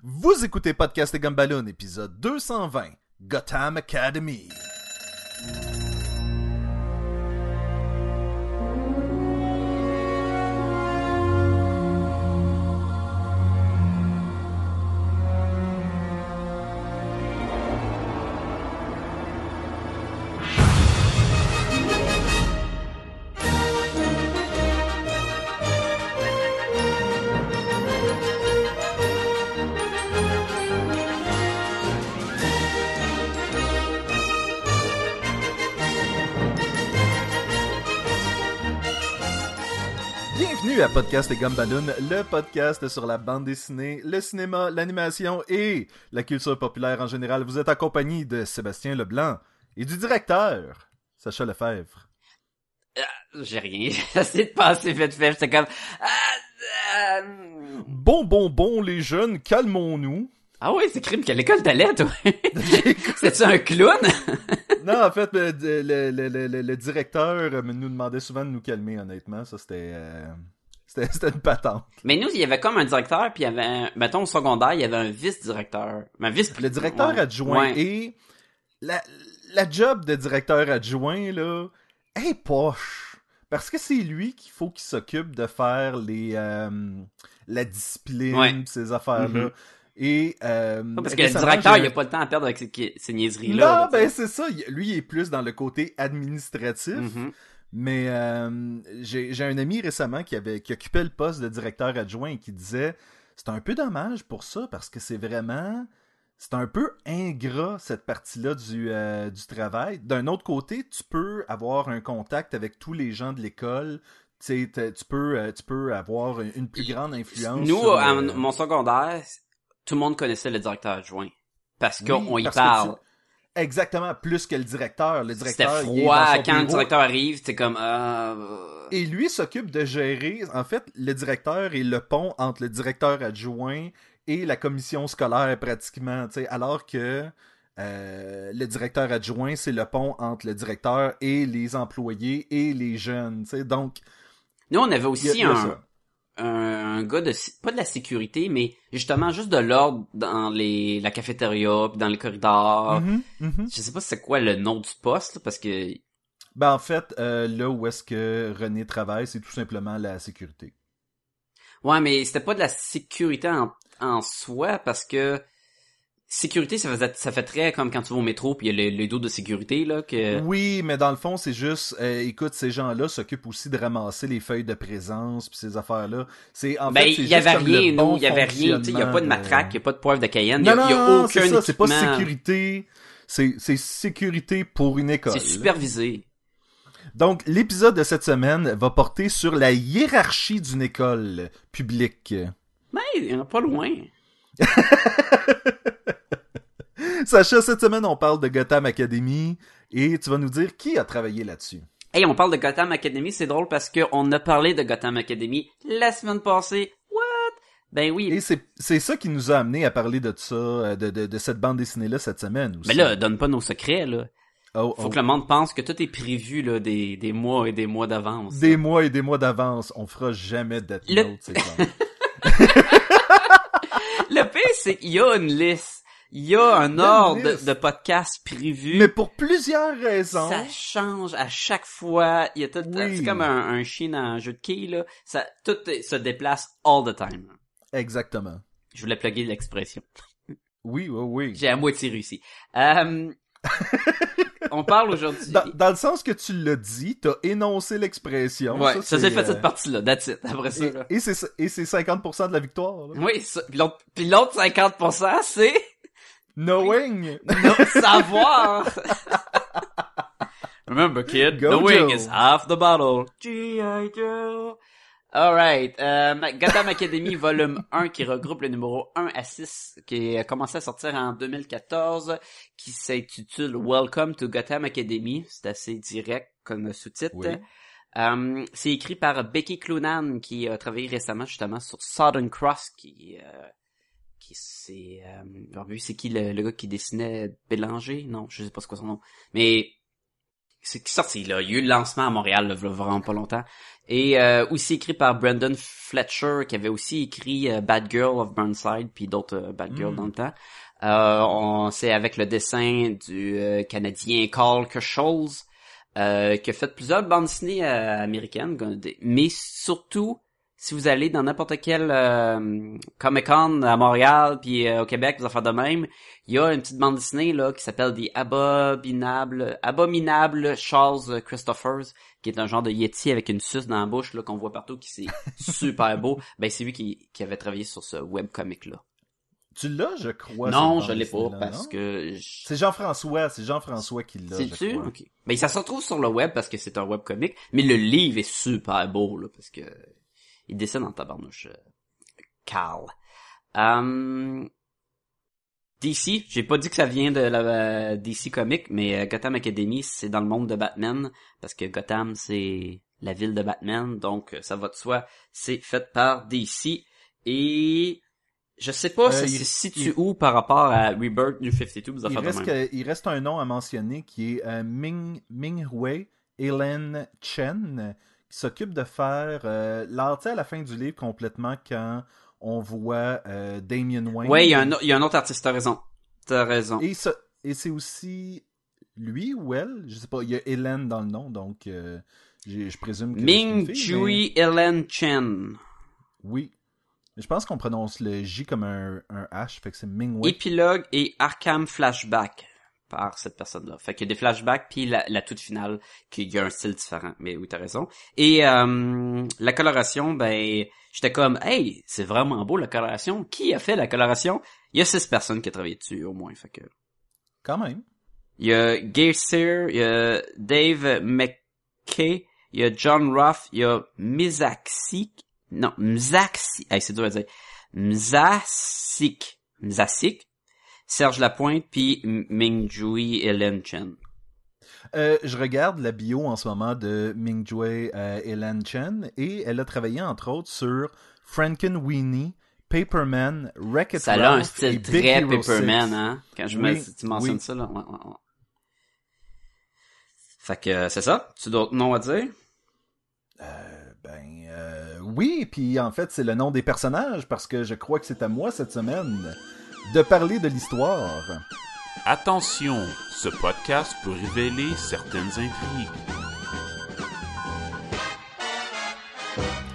Vous écoutez Podcast et Gumballoon, épisode 220, Gotham Academy. Bienvenue à Podcast et Gumballoon, le podcast sur la bande dessinée, le cinéma, l'animation et la culture populaire en général. Vous êtes accompagné de Sébastien Leblanc et du directeur, Sacha Lefebvre. J'ai rien. J'ai de passer vite fait. J'étais comme... Ah, euh, Bon, bon, bon, les jeunes, calmons-nous. Ah oui, c'est crime qu'à l'école t'allais, toi. C'était-tu un clown? Non, en fait, le, le, le, le- directeur nous demandait souvent de nous calmer, honnêtement. Ça, c'était... euh, C'était une patente. Mais nous, il y avait comme un directeur, puis il y avait un... Mettons, au secondaire, il y avait un vice-directeur. Un vice... Le directeur Ouais. adjoint Ouais. et la, la job de directeur adjoint, là, est poche. Parce que c'est lui qu'il faut qu'il s'occupe de faire les euh, la discipline, Ouais. ces affaires-là. Mhm. Et euh, Parce que le directeur, il a pas le temps à perdre avec ces, ces niaiseries-là. Non, là, ben c'est ça. Lui, il est plus dans le côté administratif. Mhm. Mais euh, j'ai un ami récemment qui avait qui occupait le poste de directeur adjoint et qui disait c'est un peu dommage pour ça parce que c'est vraiment c'est un peu ingrat cette partie-là du, euh, du travail. D'un autre côté, tu peux avoir un contact avec tous les gens de l'école. Tu peux euh, tu peux avoir une plus grande influence. Nous, sur, à euh, mon secondaire, tout le monde connaissait le directeur adjoint. Parce oui, qu'on y parce parle. Exactement, plus que le directeur. Le C'était directeur, il est froid. Quand le directeur arrive, c'était comme... euh, Et lui s'occupe de gérer, en fait, le directeur est le pont entre le directeur adjoint et la commission scolaire pratiquement, tu sais, alors que euh, le directeur adjoint, c'est le pont entre le directeur et les employés et les jeunes, donc Nous, on avait aussi a un... un, un gars de pas de la sécurité mais justement juste de l'ordre dans les la cafétéria puis dans les corridors Mhm, mhm. je sais pas c'est quoi le nom du poste là, parce que Ben, en fait, euh, là où est-ce que René travaille, c'est tout simplement la sécurité. ouais mais c'était pas de la sécurité en, en soi parce que sécurité ça faisait ça fait très comme quand tu vas au métro puis il y a le, le dos de sécurité là que Oui, mais dans le fond, c'est juste, euh, écoute, ces gens-là s'occupent aussi de ramasser les feuilles de présence puis ces affaires-là. C'est en ben fait, il y juste avait rien bon il y avait rien il y a pas de matraque il y a pas de poivre de Cayenne il y Non, a, non, y a non, aucun c'est ça, c'est pas sécurité. C'est, sécurité pour une école. c'est supervisé Donc, l'épisode de cette semaine va porter sur la hiérarchie d'une école publique. ben il y en a pas loin Sacha, cette semaine, on parle de Gotham Academy et tu vas nous dire qui a travaillé là-dessus. Hey, on parle de Gotham Academy, c'est drôle parce que on a parlé de Gotham Academy la semaine passée. What? Ben oui. Et c'est, ça qui nous a amené à parler de ça, euh, de, de, de cette bande dessinée-là cette semaine aussi. Mais là, donne pas nos secrets, là. Oh, Faut oh. que le monde pense que tout est prévu, là, des, des mois et des mois d'avance. Des mois et des mois d'avance, on fera jamais de Le- Note, c'est. Le pire, c'est qu'il y a une liste. Il y a un ordre de, de podcasts prévus. Mais pour plusieurs raisons. Ça change à chaque fois. Il y a tout, Oui. c'est comme un, un chien dans un jeu de quilles, là. Ça, tout se déplace all the time. Exactement. Je voulais plugger l'expression. Oui, oui, oui. J'ai à moitié réussi. Euh, on parle aujourd'hui. Dans, dans le sens que tu l'as dit, t'as énoncé l'expression. Ouais, ça, c'est fait euh, cette partie-là. That's it. Après ça. Et, et c'est et c'est 50% de la victoire. là. Oui, ça. Puis l'autre 50%, c'est? Knowing. no savoir. Remember, kid, Go, knowing Joe. is half the battle. G.I. Joe. Alright, euh, Gotham Academy volume 1 qui regroupe le numéro 1 à 6 qui a commencé à sortir en 2014 qui s'intitule Welcome to Gotham Academy. C'est assez direct comme sous-titre. Oui. Euh, c'est écrit par Becky Cloonan qui a travaillé récemment justement sur Southern Cross qui euh, qui c'est euh, lui, c'est qui le, le gars qui dessinait Bélanger? Non je sais pas c'est quoi son nom mais c'est sorti là? Il y a eu le lancement à Montréal, là, vraiment pas longtemps. Et euh, aussi écrit par Brandon Fletcher, qui avait aussi écrit euh, Bad Girl of Burnside, puis d'autres euh, Bad Girls mm. dans le temps. on c'est avec le dessin du Canadien Carl Kersholes, qui a fait plusieurs bandes dessinées américaines, mais surtout si vous allez dans n'importe quel euh, Comic Con à Montréal puis euh, au Québec, vous en faites de même, il y a une petite bande dessinée là qui s'appelle The Abominable Abominable Charles Christophers, qui est un genre de yeti avec une suce dans la bouche là qu'on voit partout, qui c'est super beau. Ben c'est lui qui, qui avait travaillé sur ce webcomic là. Tu l'as, je crois. Non, je l'ai pas parce que c'est Jean-François, c'est Jean-François qui l'a. C'est sûr. Ok. Ben ça se retrouve sur le web parce que c'est un webcomic, mais le livre est super beau là parce que il dessine en tabarnouche. Euh, Carl. Um, DC, j'ai pas dit que ça vient de la euh, DC Comics, mais euh, Gotham Academy, c'est dans le monde de Batman, parce que Gotham, c'est la ville de Batman, donc ça va de soi, c'est fait par DC, et je sais pas si c'est situe où par rapport à Rebirth New 52, il, reste il reste un nom à mentionner qui est Ming, Ming Hui Helen Chen, qui s'occupe de faire euh, l'art à la fin du livre complètement quand on voit euh, Damien Wayne. Oui, il y, a un, il y a un autre artiste, t'as raison. T'as raison. Et, et c'est aussi lui ou elle, je sais pas, il y a Hélène dans le nom, donc euh, je présume que Ming Chui Hélène Chen. Oui. Je pense qu'on prononce le J comme un, un H, fait que c'est Ming Wei. Épilogue et Arkham Flashback par cette personne-là. Fait qu'il y a des flashbacks puis la, la toute finale qui y a un style différent. Mais oui, t'as raison. Et euh, la coloration, ben j'étais comme hey, c'est vraiment beau la coloration. Qui a fait la coloration? Il y a six personnes qui ont travaillé dessus au moins. Fait que quand même. Il y a Gay Sear, il y a Dave McKay, il y a John Ruff, il y a Mizaksik, non Mzaksik, hey, c'est dur à dire, Mzasik, Mzasik, Serge Lapointe, puis Mingjui Helen Chen. Euh, je regarde la bio en ce moment de Mingjui euh, Helen Chen et elle a travaillé entre autres sur Frankenweenie, Paperman, Wreck-It Ça a un style très Paperman, hein? Quand je me, tu mentionnes ça, là. Fait que c'est ça. Tu as d'autres noms à dire? Euh, ben, euh, oui, puis en fait, c'est le nom des personnages parce que je crois que c'est à moi cette semaine de parler de l'histoire. Attention, ce podcast peut révéler certaines intrigues.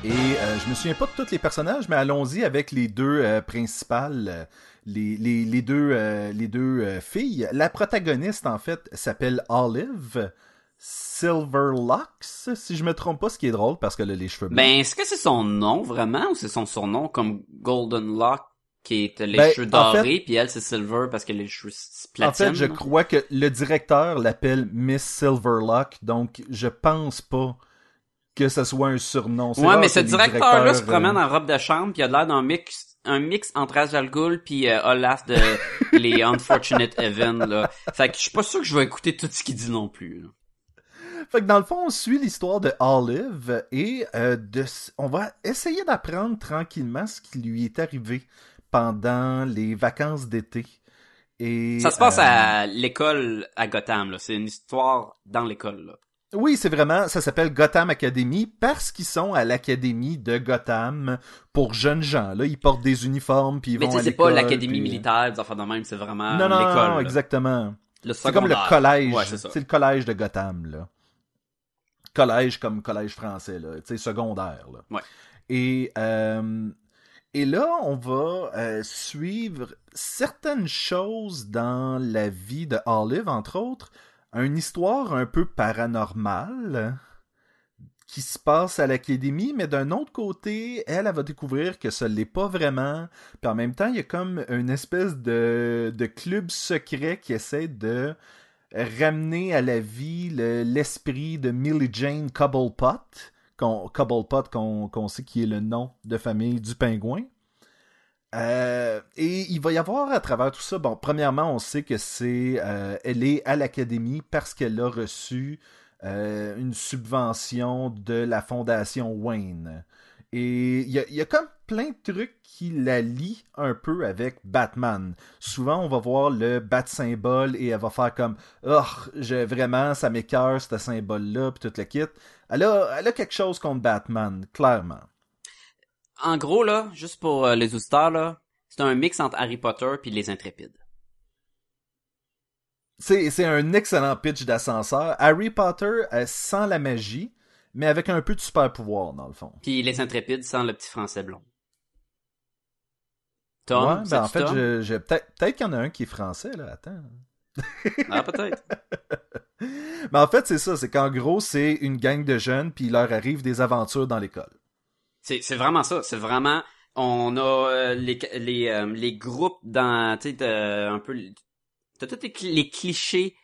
Et euh, je me souviens pas de tous les personnages, mais allons-y avec les deux euh, principales, euh, les, les, deux, les deux filles. La protagoniste, en fait, s'appelle Olive. Silverlocks, si je me trompe pas, ce qui est drôle parce qu'elle a les cheveux blancs. Ben, est-ce que c'est son nom vraiment ou c'est son surnom comme Golden Lock qui est les ben, cheveux dorés, puis elle c'est Silver parce qu'elle a les cheveux platine. En fait, je crois que le directeur l'appelle Miss Silverlock, donc je pense pas que ce soit un surnom. Ouais, mais ce directeur-là se promène euh, en robe de chambre, puis il a l'air d'un mix un mix entre Azal Ghul puis euh, Olaf de les Unfortunate Even là. Fait que je suis pas sûr que je vais écouter tout ce qu'il dit non plus. Fait que dans le fond, on suit l'histoire de Olive et euh, de, on va essayer d'apprendre tranquillement ce qui lui est arrivé pendant les vacances d'été. Et, ça se passe à euh, l'école à Gotham, là. C'est une histoire dans l'école, là. Oui, c'est vraiment, ça s'appelle Gotham Academy parce qu'ils sont à l'académie de Gotham pour jeunes gens. Là, ils portent des uniformes puis ils vont à l'école. Mais c'est pas l'académie militaire, des enfants de même, c'est vraiment l'école. Non, non, exactement. C'est comme le collège. c'est le collège de Gotham, là. Collège comme collège français, là. Tu sais, secondaire, là. Ouais. Et euh, et là, on va euh, suivre certaines choses dans la vie de Olive, entre autres, une histoire un peu paranormale qui se passe à l'académie, mais d'un autre côté, elle, va découvrir que ça l'est pas vraiment. Puis en même temps, il y a comme une espèce de, de club secret qui essaie de ramener à la vie l'esprit de Millie Jane Cobblepot Cobblepot, qu'on sait qui est le nom de famille du pingouin. Euh, et il va y avoir à travers tout ça, bon, premièrement, on sait que c'est, euh, elle est à l'académie parce qu'elle a reçu euh, une subvention de la fondation Wayne. Et il y a, y a comme plein de trucs qui la lient un peu avec Batman. Souvent, on va voir le bat symbole et elle va faire comme Oh, je, vraiment, ça m'écœure ce symbole-là, puis tout le kit. Elle a, elle a quelque chose contre Batman, clairement. En gros, là, juste pour euh, les auditeurs, là, c'est un mix entre Harry Potter puis les Intrépides. C'est, c'est un excellent pitch d'ascenseur. Harry Potter euh, sans la magie, mais avec un peu de super pouvoir, dans le fond. Puis les Intrépides sans le petit français blond. Tom, ouais, ben en fait, Tom? je, je- peut-être, peut-être qu'il y en a un qui est français, là, attends. Ah, peut-être. Mais en fait, c'est ça, c'est qu'en gros, c'est une gang de jeunes, puis il leur arrive des aventures dans l'école. C'est, c'est vraiment ça. C'est vraiment, on a euh, les, les, euh, les groupes dans, tu sais, un peu, t'as tous les clichés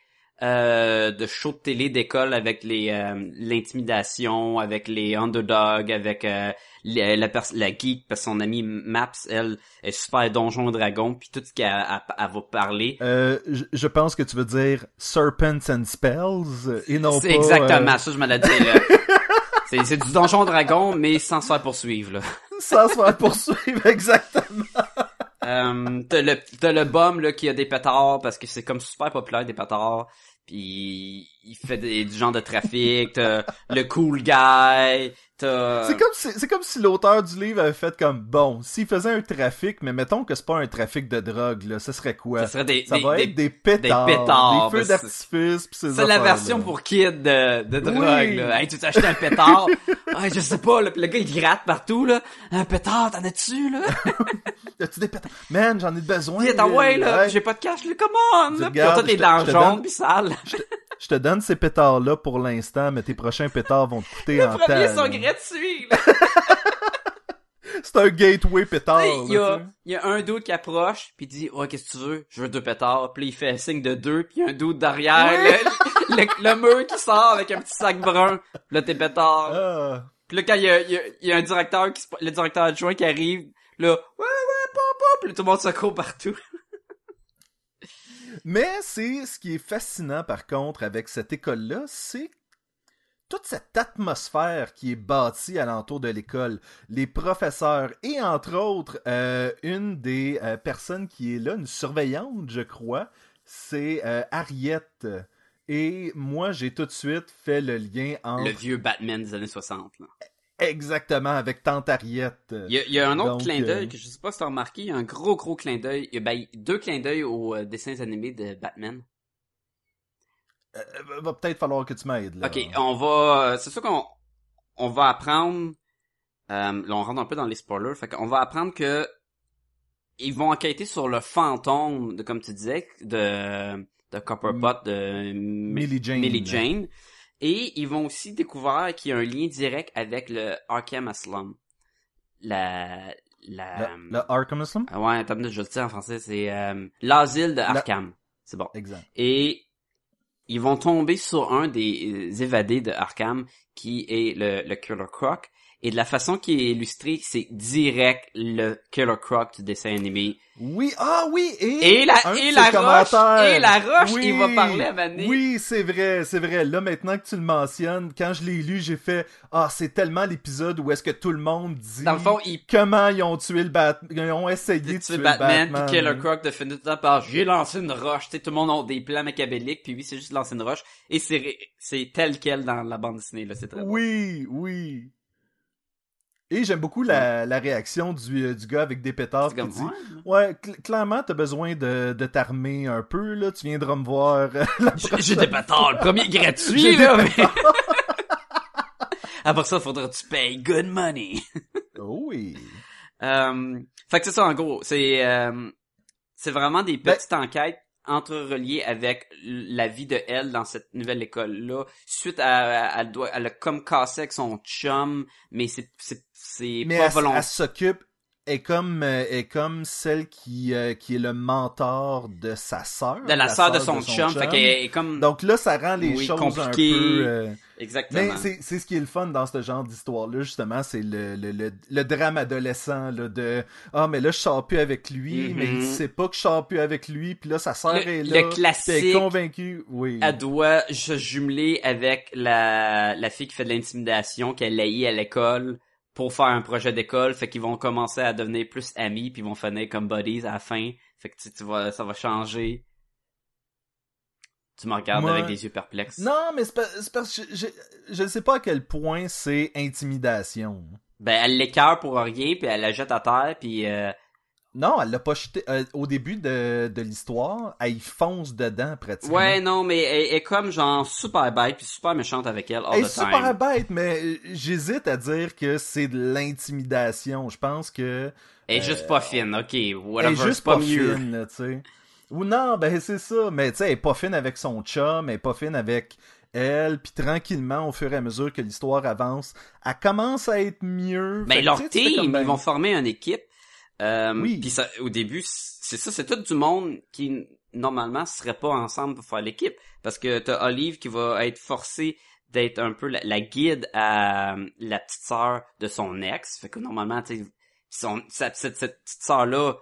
euh, de shows de télé d'école avec les euh, l'intimidation, avec les underdogs, avec euh, les- la, pers- la geek, parce que son amie Maps, elle, est super donjon dragon, puis tout ce qu'elle elle- elle va parler. Euh, je, je pense que tu veux dire Serpents and Spells, et non C'est pas... exactement euh, ça, je me l'ai dit. là. c'est, c'est du donjon dragon, mais sans se faire poursuivre. Là. sans se faire poursuivre, exactement. Euh, t'as le t'as le bum là qui a des pétards parce que c'est comme super populaire des pétards puis il fait des, du genre de trafic t'as le cool guy t'as C'est comme si, c'est comme si l'auteur du livre avait fait comme, bon, s'il faisait un trafic, mais mettons que c'est pas un trafic de drogue, là, ce serait quoi? ça serait des, Ça des- va des- être des pétards, des, pétards, feux que d'artifice, pis ces c'est la version pour kids de, de drogue Oui. là. Hey tu t'as acheté un pétard? Ah, je sais pas là, Puis le gars il gratte partout là. Un pétard t'en as-tu là? As-tu des pétards? Man, j'en ai besoin. il est en ouais là. J'ai pas de cash là. Comment Tu là. puis ils ont regardes, toutes les je te- donne- ces pétards-là pour l'instant, mais tes prochains pétards vont te coûter en les temps. premiers sont gratuits. C'est un gateway pétard. Il y a, y a un dude qui approche, puis il dit, ouais, qu'est-ce que tu veux? Je veux deux pétards. Puis là, il fait un signe de deux, puis il y a un dude derrière, le, le, le mur qui sort avec un petit sac brun. Puis là, tes pétards. Ah. Puis là, quand il y a, il y a, il y a un directeur qui le directeur adjoint qui arrive, là, ouais, ouais, pop, pop, puis là, tout le monde se court partout. Mais c'est ce qui est fascinant par contre avec cette école-là, c'est toute cette atmosphère qui est bâtie alentour de l'école, les professeurs et entre autres euh, une des euh, personnes qui est là, une surveillante, je crois, c'est euh, Harriet. Et moi, j'ai tout de suite fait le lien entre Le vieux Batman des années 60, là. Exactement avec Tante Harriet. Il y a, il y a un autre Donc, clin d'œil euh, que je sais pas si t'as remarqué, il y a un gros, gros clin d'œil. Il y a ben, deux clins d'œil aux euh, dessins animés de Batman. Euh, va peut-être falloir que tu m'aides. là. Ok, on va. C'est sûr qu'on on va apprendre. Euh, là, on rentre un peu dans les spoilers. Fait qu'on va apprendre que ils vont enquêter sur le fantôme de, comme tu disais, de de Copperpot, de Millie Jane. Millie Jane. Et ils vont aussi découvrir qu'il y a un lien direct avec le Arkham Asylum. La la. Le, le Arkham Asylum? Ah ouais, attends, je le dis en français, c'est euh, l'asile de Arkham. C'est bon. Exact. Et ils vont tomber sur un des euh, évadés de Arkham qui est le, le Killer Croc. Et de la façon qui est illustré, c'est direct le Killer Croc du dessin animé. Oui, ah oui, et, Et la, et la roche, et la roche, Oui, il va parler à Mané. Oui, c'est vrai, c'est vrai. Là, maintenant que tu le mentionnes, quand je l'ai lu, j'ai fait Ah, c'est tellement l'épisode où est-ce que tout le monde dit Dans le fond, comment ils ont tué le Batman. Ils ont essayé de tuer tuer Batman, le Batman. puis Killer Croc de finir tout le temps par j'ai lancé une roche. Tu sais, tout le monde a des plans machiavéliques, puis oui, c'est juste lancer une roche. Et c'est c'est tel quel dans la bande dessinée, là, c'est très bon. Oui, oui. Et j'aime beaucoup la, la réaction du, euh, du gars avec des pétards qui comme, dit ouais. Ouais, cl- clairement, t'as besoin de, de t'armer un peu, là. Tu viendras me voir euh, J'ai- des pétards, le premier gratuit, là, mais... Après ça, faudra que tu payes good money. Oh oui. Euh, fait que c'est ça, en gros. C'est, euh, c'est vraiment des Ben- petites enquêtes entrereliées avec la vie de elle dans cette nouvelle école-là. Suite à, elle doit, elle a comme cassé avec son chum, mais c'est, c'est, c'est pas volontaire. elle s'occupe est comme euh, est comme celle qui euh, qui est le mentor de sa sœur De la sœur de son, chum, fait est comme... donc là ça rend les Oui, choses compliquées. un peu euh, Exactement. mais c'est c'est ce qui est le fun dans ce genre d'histoire là justement c'est le, le, le, le drame adolescent là de ah mais là je sors plus avec lui Mhm. mais il sait pas que je sors plus avec lui puis là sa sœur Le- est le là elle est convaincue oui elle doit se jumeler avec la, la fille qui fait de l'intimidation, qu'elle haït à l'école, pour faire un projet d'école, fait qu'ils vont commencer à devenir plus amis, puis ils vont finir comme buddies à la fin. Fait que tu, tu vas, ça va changer. Tu me regardes Moi- avec des yeux perplexes. Non, mais c'est parce que je, je, je ne sais pas à quel point c'est intimidation. Ben, elle l'écœure pour rien, puis elle la jette à terre, puis euh, Non, elle l'a pas jeté. euh, au début de, de l'histoire, elle y fonce dedans pratiquement. Ouais, non, mais elle, elle est comme genre super bête puis super méchante avec elle all Elle est super bête, mais euh, j'hésite à dire que c'est de l'intimidation. Je pense que Elle est juste pas fine, ok, elle whatever, est juste pas, pas, mieux. fine, tu sais. Ou non, ben c'est ça. Mais tu sais, elle est pas fine avec son chum, elle est pas fine avec elle, puis tranquillement, au fur et à mesure que l'histoire avance, elle commence à être mieux. Ben Fait que, leur team, comme, ben, ils vont former une équipe. Euh, Oui. Puis ça, au début, c'est ça, c'est tout du monde qui normalement serait pas ensemble pour faire l'équipe, parce que t'as Olive qui va être forcée d'être un peu la, la guide à euh, la petite sœur de son ex. Fait que normalement, tu son, cette, cette petite sœur là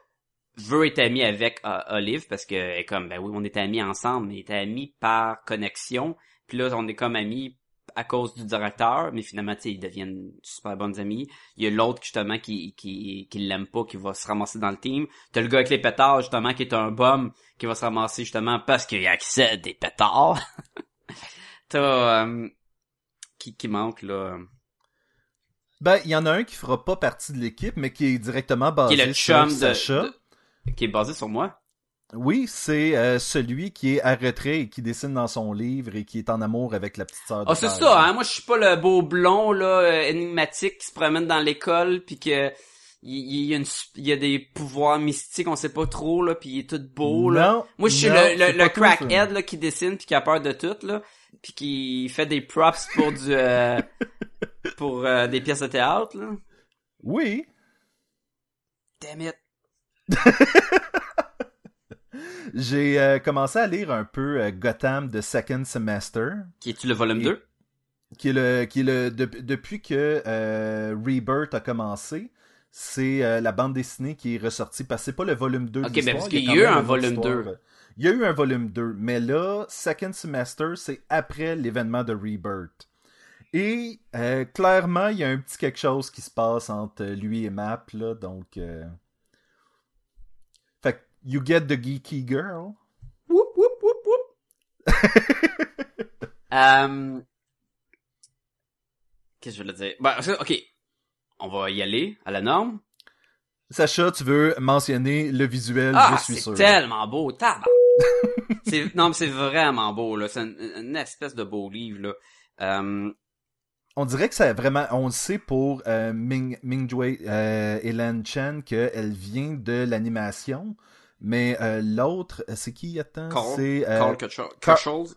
veut être amie avec euh, Olive parce que elle est comme ben oui on est amis ensemble mais on est amis par connexion puis là on est comme amis à cause du directeur mais finalement tu sais ils deviennent super bonnes amies. Il y a l'autre justement qui qui qui l'aime pas qui va se ramasser dans le team. T'as le gars avec les pétards justement qui est un bum qui va se ramasser justement parce qu'il a accès à des pétards. T'as euh, qui qui manque là? Ben, il y en a un qui fera pas partie de l'équipe, mais qui est directement basé qui est le sur chum de, Sacha. de- qui est basé sur moi? Oui, c'est euh, celui qui est à retrait et qui dessine dans son livre et qui est en amour avec la petite sœur. de Ah, c'est ça, hein? Moi, je suis pas le beau blond, là, euh, énigmatique qui se promène dans l'école puis que il y, a une, il y a des pouvoirs mystiques, on sait pas trop, là, puis il est tout beau, là. Non, Moi, je suis non, le, le, le crackhead, là, qui dessine puis qui a peur de tout, là, puis qui fait des props pour du, euh, pour euh, des pièces de théâtre, là. Oui. Damn it. J'ai euh, commencé à lire un peu euh, Gotham de Second Semester, Qui est-tu le volume Et- 2? qui est le, qui est le de- depuis que euh, Rebirth a commencé. C'est la bande dessinée qui est ressortie parce que c'est pas le volume 2 de Ok, mais parce il qu'il y a eu un volume histoire. 2. Il y a eu un volume 2, mais là, Second Semester, c'est après l'événement de Rebirth. Et clairement, il y a un petit quelque chose qui se passe entre lui et Map, là, donc... you get the geeky girl. Whoop, whoop, whoop, whoop. Euh, Qu'est-ce que je voulais dire? Ben, ok. On va y aller à la norme. Sacha, tu veux mentionner le visuel, Ah, je suis c'est sûr. tellement beau, tabac. c'est non, mais c'est vraiment beau là. C'est une, une espèce de beau livre là. Euh, On dirait que c'est vraiment, on le sait pour euh, Ming, Mingjue euh, Helen Chen qu'elle vient de l'animation, mais euh, l'autre, euh, c'est qui attends? Carl, C'est euh, Carl quelque chose?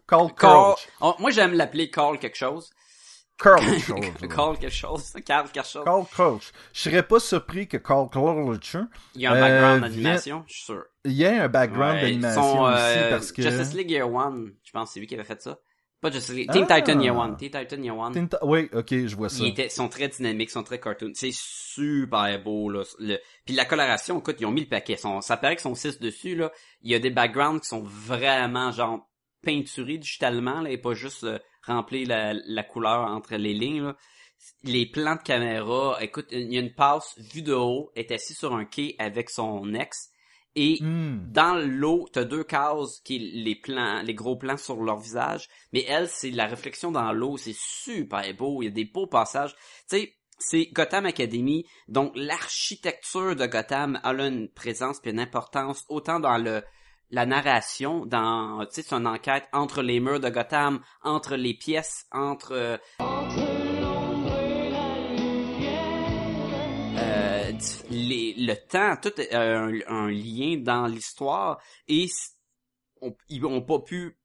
Carl- quelque. Carl moi j'aime l'appeler Carl quelque chose. Carl Crouch. Carl quelque chose. Carl quelque chose. Carl Crouch. Je serais pas surpris que Carl Crouch, Il y a un background Euh, d'animation, je suis sûr. il y ait un background d'animation aussi euh, parce que Justice League Year One, je pense c'est lui qui avait fait ça. Pas Justice League. Ah. Titan Year One. Teen Titan Year One. Tinta- Oui, ok, je vois ça. Ils étaient, sont très dynamiques, sont très cartoon. C'est super beau, là. Le... Puis la coloration, écoute, ils ont mis le paquet. Ça paraît qu'ils sont 6 dessus, là. Il y a des backgrounds qui sont vraiment, genre, peinturés digitalement, là, et pas juste euh, remplir la, la couleur entre les lignes, là. Les plans de caméra, écoute, il y a une passe vue de haut, est assis sur un quai avec son ex, et Hmm. dans l'eau, t'as deux cases qui les plans, les gros plans sur leur visage, mais elle, c'est la réflexion dans l'eau, c'est super beau, il y a des beaux passages. Tu sais, c'est Gotham Academy, donc l'architecture de Gotham a là une présence puis une importance autant dans le la narration, dans tu sais, c'est une enquête entre les murs de Gotham, entre les pièces, entre euh, le temps, tout est un, un lien dans l'histoire et ils ont pas pu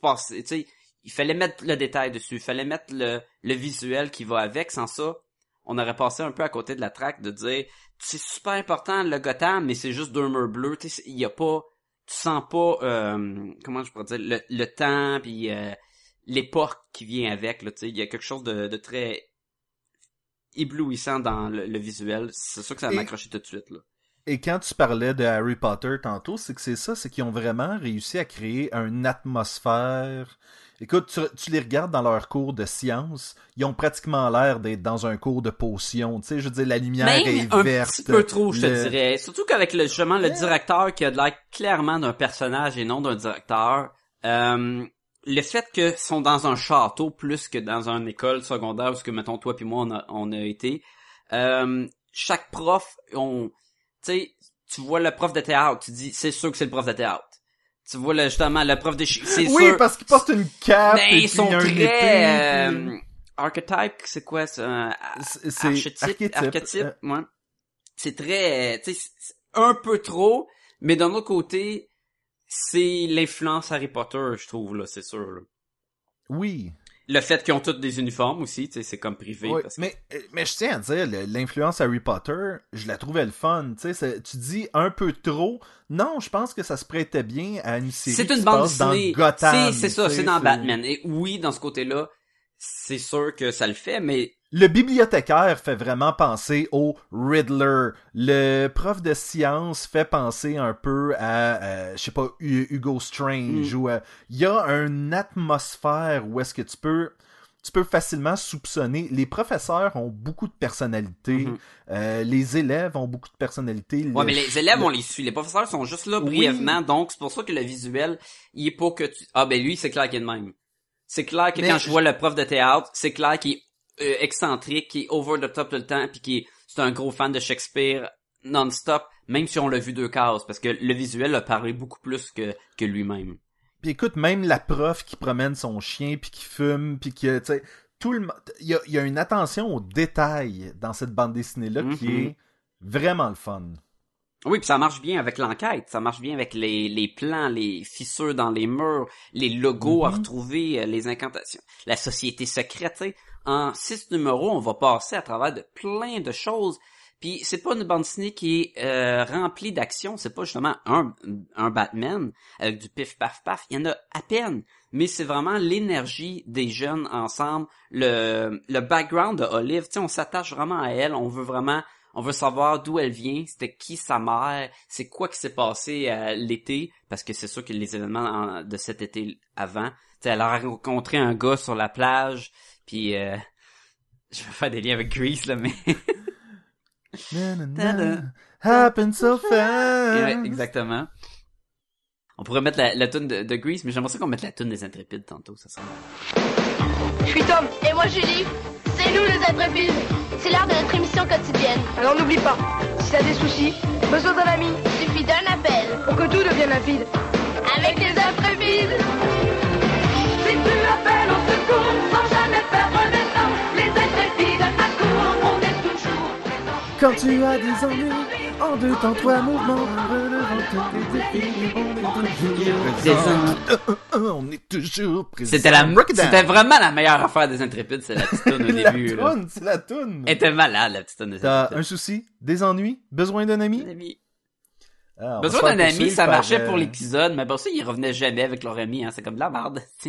passer, tu sais, il fallait mettre le détail dessus, il fallait mettre le, le visuel qui va avec, sans ça, on aurait passé un peu à côté de la traque de dire, c'est super important le Gotham, mais c'est juste deux murs tu sais, il y a pas, tu sens pas, euh, comment je pourrais dire, le, le temps puis euh, l'époque qui vient avec, tu sais, il y a quelque chose de très éblouissant dans le, le visuel. C'est sûr que ça m'a accroché tout de suite, là. Et quand tu parlais de Harry Potter tantôt, c'est que c'est ça, c'est qu'ils ont vraiment réussi à créer une atmosphère Écoute, tu, tu les regardes dans leur cours de sciences, ils ont pratiquement l'air d'être dans un cours de potion. Tu sais, je veux dire, la lumière Même est un verte. petit peu trop, je te dirais. Surtout qu'avec le, justement le directeur qui a de l'air clairement d'un personnage et non d'un directeur. Euh, le fait que sont dans un château plus que dans une école secondaire où ce que mettons toi puis moi on a, on a été. Euh, chaque prof, on, tu sais, tu vois le prof de théâtre, tu dis c'est sûr que c'est le prof de théâtre. Tu vois le, justement le prof de c'est Oui, sûr. parce qu'ils portent une cape Mais et ils sont très épée, puis- euh, archetype, c'est quoi ça? C'est- archétype, archétype. Euh, ouais. C'est très, euh, tu sais, un peu trop, mais d'un autre côté, c'est l'influence Harry Potter, je trouve, là, c'est sûr. là. Oui. Le fait qu'ils ont tous des uniformes aussi, c'est comme privé. Ouais, parce que- mais, euh, mais je tiens à dire, l'influence Harry Potter, je la trouvais le fun. Tu dis un peu trop. Non, je pense que ça se prêtait bien à une série C'est une bande dessinée. C'est ça, c'est dans Batman. Et oui, dans ce côté-là, c'est sûr que ça le fait, mais Le bibliothécaire fait vraiment penser au Riddler. Le prof de science fait penser un peu à, euh, je sais pas, Hu- Hugo Strange. Mm. Ou euh, il y a une atmosphère où est-ce que tu peux, tu peux facilement soupçonner. Les professeurs ont beaucoup de personnalité. Mhm. Euh, les élèves ont beaucoup de personnalité. Ouais, mais les élèves, le- on les suit. Les professeurs sont juste là Oui. brièvement, donc c'est pour ça que le visuel, il est pas que tu... Ah ben lui, c'est clair qu'il est de même. C'est clair que Mais quand je vois le prof de théâtre, c'est clair qu'il est euh, excentrique, qu'il est over the top tout le temps, puis est... c'est un gros fan de Shakespeare non-stop, même si on l'a vu deux cases, parce que le visuel a parlé beaucoup plus que, que lui-même. Puis écoute, même la prof qui promène son chien, puis qui fume, puis que, tu sais, tout le... Il y a, il y a une attention aux détails dans cette bande dessinée-là qui Mhm. est vraiment le fun. Oui, puis ça marche bien avec l'enquête, ça marche bien avec les, les plans, les fissures dans les murs, les logos à Mhm. retrouver, euh, les incantations. La société secrète, tu sais. En six numéros, on va passer à travers de plein de choses. Puis c'est pas une bande dessinée qui est euh, remplie d'action, c'est pas justement un, un Batman avec du pif paf paf, il y en a à peine. Mais c'est vraiment l'énergie des jeunes ensemble, le, le background de Olive, tu on s'attache vraiment à elle, on veut vraiment on veut savoir d'où elle vient, c'était qui sa mère, c'est quoi qui s'est passé euh, l'été, parce que c'est sûr que les événements en- de cet été avant, elle a rencontré un gars sur la plage, puis euh, je vais faire des liens avec Grease là, mais Na, na, na, Ta-da. Happen so fast. Ouais, exactement. On pourrait mettre la, la tune de, de Grease, mais j'aimerais ça qu'on mette la tune des Intrépides tantôt, ça serait. Je suis Tom. Et moi Julie, c'est nous les intrépides. C'est l'heure de notre émission quotidienne. Alors n'oublie pas, si t'as des soucis, besoin d'un ami, Il suffit d'un appel. pour que tout devienne limpide. Avec les intrépides. Si tu appelles au secours sans jamais perdre de temps, les intrépides accourent, on est toujours présents. Quand tu as des ennuis, en deux temps, trois mouvements, relevant tous les défis, on est toujours Des présent. Euh, euh, euh, On est toujours présent. C'était la, c'était vraiment la meilleure affaire des Intrépides, c'est la petite tune au la début, là. toune, c'est la toune. Elle était malade, la petite tune des T'as Intrépides. un souci, des ennuis, besoin d'un ami? Ah, Besoin d'un ami, ça marchait euh, pour l'épisode, mais bon, ça, ils revenaient jamais avec leur ami, hein. C'est comme de la merde,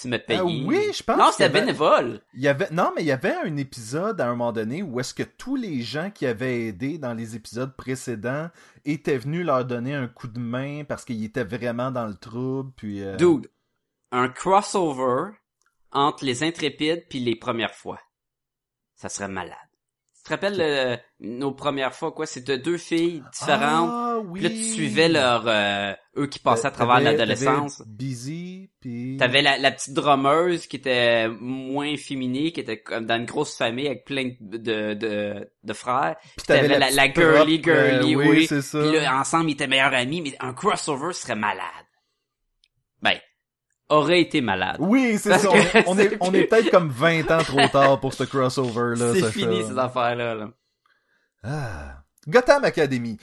tu me payes. Ah oui, je pense Non, c'était avait- bénévole. Il y avait non mais il y avait un épisode à un moment donné où est-ce que tous les gens qui avaient aidé dans les épisodes précédents étaient venus leur donner un coup de main parce qu'ils étaient vraiment dans le trouble puis euh, Dude, un crossover entre les intrépides puis les premières fois. Ça serait malade. Tu te rappelles euh, nos premières fois, quoi? C'était deux filles différentes. Ah, oui. Puis là, tu suivais leur, euh, eux qui passaient à travers l'adolescence. Busy puis T'avais la, la petite drummeuse qui était moins féminine, qui était comme dans une grosse famille avec plein de, de, de frères. Puis t'avais la- la girly, euh, girly, oui, oui. c'est ça. Puis là, ensemble, ils étaient meilleurs amis, mais un crossover serait malade. Ben, aurait été malade. Oui, c'est ça. On, est on plus- est peut-être comme 20 ans trop tard pour ce crossover là, C'est fini, ces affaires-là. Là. Ah. Gotham Academy.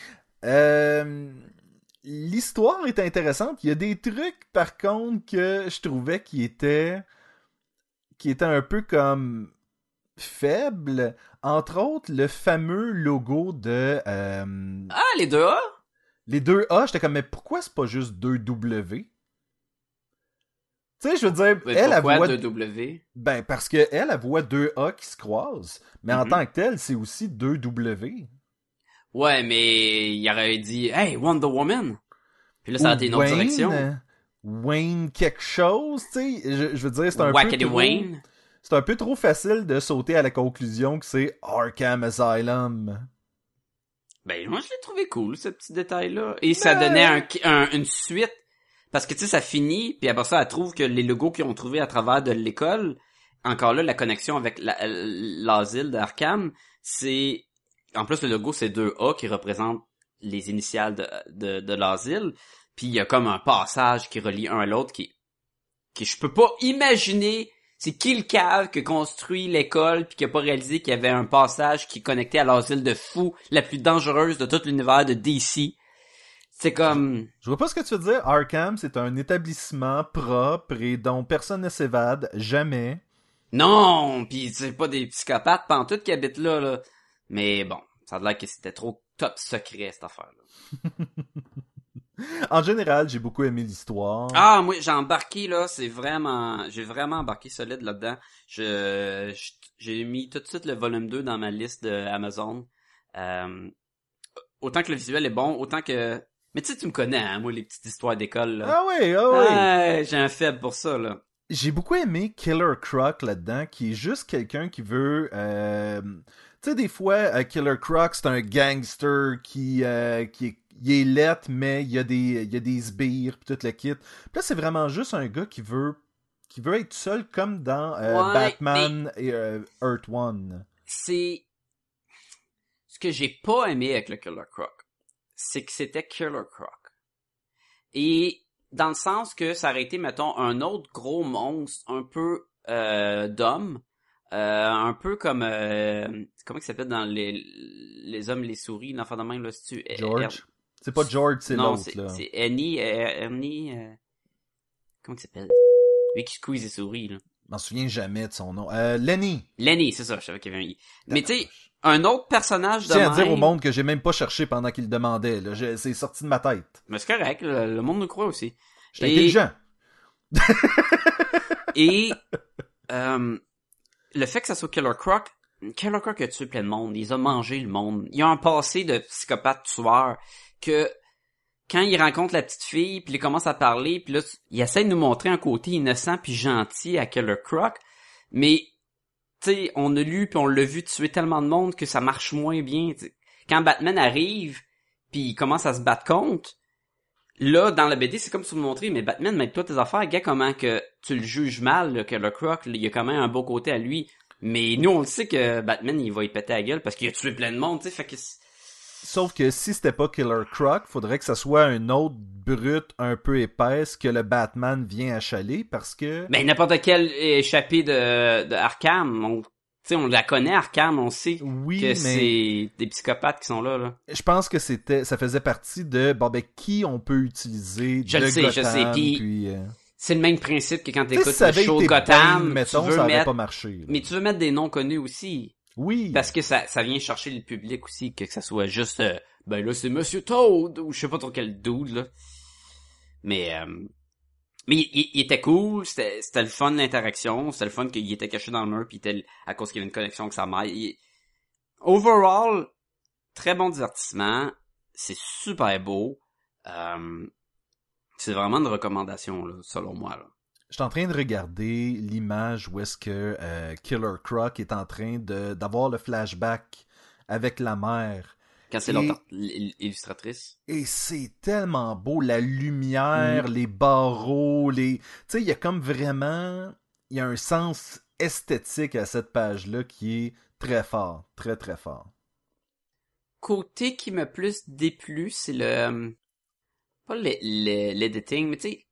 Euh, L'histoire est intéressante. Il y a des trucs, par contre, que je trouvais qui étaient qui étaient un peu comme faibles. Entre autres, le fameux logo de euh, Ah, les deux A? les deux A. J'étais comme, mais pourquoi c'est pas juste deux W? Tu sais, je veux dire, Mais elle, pourquoi voit... deux W? Ben, parce que elle, elle voit deux A qui se croisent. Mais en Mhm. tant que tel, c'est aussi deux W. Ouais, mais il aurait dit, hey, Wonder Woman! Puis là, ça a été une autre Wayne, direction. euh, Wayne quelque chose, tu sais. Je, je veux dire, c'est un peu trop... Wayne. C'est un peu trop facile de sauter à la conclusion que c'est Arkham Asylum. Ben, moi, je l'ai trouvé cool, ce petit détail-là. Et ça donnait un, un- une suite. Parce que, tu sais, ça finit, puis après ça, elle trouve que les logos qu'ils ont trouvés à travers de l'école, encore là, la connexion avec la- l'asile d'Arkham, c'est... En plus, le logo, c'est deux A qui représentent les initiales de, l'asile. Puis il y a comme un passage qui relie un à l'autre qui... qui je peux pas imaginer c'est qui le cave construit l'école puis qui a pas réalisé qu'il y avait un passage qui connectait à l'asile de fous la plus dangereuse de tout l'univers de DC. C'est comme Je vois pas ce que tu veux dire. Arkham, c'est un établissement propre et dont personne ne s'évade, jamais. non, puis c'est pas des psychopathes pantoute qui habitent là là. Mais bon, ça a l'air que c'était trop top secret cette affaire là. En général, j'ai beaucoup aimé l'histoire. Ah, moi j'ai embarqué là, c'est vraiment j'ai vraiment embarqué solide là-dedans. Je je- j'ai mis tout de suite le volume 2 dans ma liste de Amazon. Euh, autant que le visuel est bon, autant que mais tu sais tu me connais hein, moi les petites histoires d'école là. Ah oui, ah oui. Ouais, j'ai un faible pour ça là. J'ai beaucoup aimé Killer Croc là-dedans, qui est juste quelqu'un qui veut... euh, Tu sais, des fois, euh, Killer Croc, c'est un gangster qui, euh, qui est, il est lettre, mais il y a des, il y a des sbires, puis tout le kit. Puis là, c'est vraiment juste un gars qui veut qui veut être seul, comme dans euh, Ouais, Batman et euh, Earth One. C'est ce que j'ai pas aimé avec le Killer Croc, c'est que c'était Killer Croc. Et dans le sens que ça aurait été, mettons, un autre gros monstre, un peu euh, d'homme, euh, un peu comme euh, comment il s'appelle dans les les hommes les souris, l'enfant de même là, c'est tu George? C'est pas George, c'est non, l'autre, c'est là. c'est Annie, euh, Ernie, euh, comment il s'appelle? Lui qui squeeze les souris là. Je m'en souviens jamais de son nom. Euh, Lenny. Lenny, c'est ça, je savais qu'il y avait un i. Mais tu sais, un autre personnage Je de tiens à dire au monde que j'ai même pas cherché pendant qu'il le demandait. Je- C'est sorti de ma tête. Mais c'est correct, le, le monde nous croit aussi. J'étais Et- intelligent. Et euh, le fait que ça soit Killer Croc, Killer Croc a tué plein de monde, il a mangé le monde. Il a un passé de psychopathe tueur que quand il rencontre la petite fille, puis il commence à parler, puis là, il essaie de nous montrer un côté innocent puis gentil à Killer Croc, mais sais, on a lu puis on l'a vu tuer tellement de monde que ça marche moins bien. tu sais. Quand Batman arrive, puis il commence à se battre contre, là, dans la BD, c'est comme si vous me montrez, mais Batman, mets-toi tes affaires, gars, comment que tu le juges mal, là, que le Croc, il y a quand même un beau côté à lui. Mais nous, on le sait que Batman, il va y péter la gueule parce qu'il a tué plein de monde, tu sais, fait que... Sauf que si c'était pas Killer Croc, faudrait que ça soit un autre brute un peu épaisse que le Batman vient achaler parce que Ben, n'importe quel échappé de, de Arkham, on, on la connaît, Arkham, on sait oui, que mais c'est des psychopathes qui sont là, là. je pense que c'était ça faisait partie de bon ben qui on peut utiliser Je le sais, je sais, puis- puis, euh, C'est le même principe que quand t'écoutes le show Gotham, mettons, tu veux ça mettre... pas marché. là. Mais tu veux mettre des noms connus aussi. Oui. Parce que ça, ça vient chercher le public aussi, que ça soit juste, euh, ben là, c'est Monsieur Toad, ou je sais pas trop quel dude, là. Mais, euh, mais il, était cool, c'était, c'était le fun l'interaction, c'était le fun qu'il était caché dans le mur, puis était, à cause qu'il avait une connexion avec sa mère. Overall, très bon divertissement, c'est super beau, euh, c'est vraiment une recommandation, là, selon moi, là. Je suis en train de regarder l'image où est-ce que euh, Killer Croc est en train d'avoir le flashback avec la mère. Quand c'est Et- l'autre l- illustratrice. Et c'est tellement beau, la Mm. lumière, les barreaux, les... Tu sais, il y a comme vraiment... Il y a un sens esthétique à cette page-là qui est très fort, très très fort. côté qui m'a plus déplu, c'est le euh, pas le- le- l'editing, mais tu sais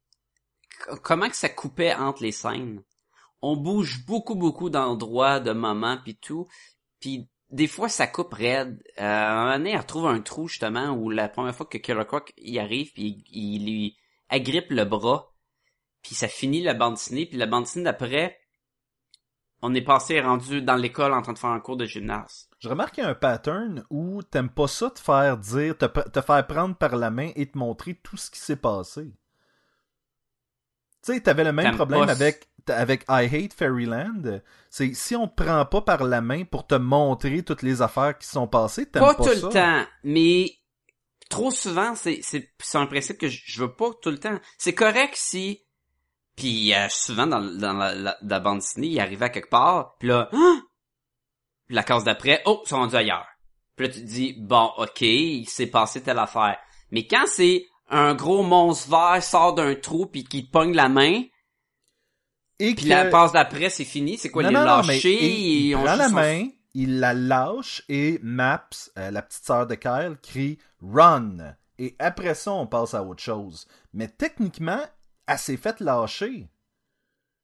comment que ça coupait entre les scènes? On bouge beaucoup beaucoup d'endroits, de moments puis tout, puis des fois ça coupe raide. Euh, un moment donné, elle retrouve un trou justement où la première fois que Killer Croc y arrive puis il, lui agrippe le bras, puis ça finit la bande dessinée, puis la bande dessinée d'après on est passé rendu dans l'école en train de faire un cours de gymnase. Je remarque qu'il y a un pattern où t'aimes pas ça te faire dire, te faire prendre par la main et te montrer tout ce qui s'est passé. Tu sais, t'avais le même T'aimes problème pas avec, avec I Hate Fairyland. C'est si on te prend pas par la main pour te montrer toutes les affaires qui sont passées, t'aimes Pas pas, tout ça. le temps, mais trop souvent, c'est, c'est, c'est un principe que je, je veux pas tout le temps. C'est correct si, puis euh, souvent dans, dans la, la, la bande dessinée, il arrivait à quelque part, puis là, Hein? Puis la case d'après, oh, ils sont rendus ailleurs. Puis là, tu te dis, bon, ok, il s'est passé telle affaire. Mais quand c'est un gros monstre vert sort d'un trou puis qui te pogne la main, Et puis que- la passe d'après, c'est fini, c'est quoi, Non, il non, lâché, il, il et on prend la son- main, il la lâche et Maps, euh, la petite sœur de Kyle, crie Run. Et après ça, on passe à autre chose. Mais techniquement, elle s'est faite lâcher.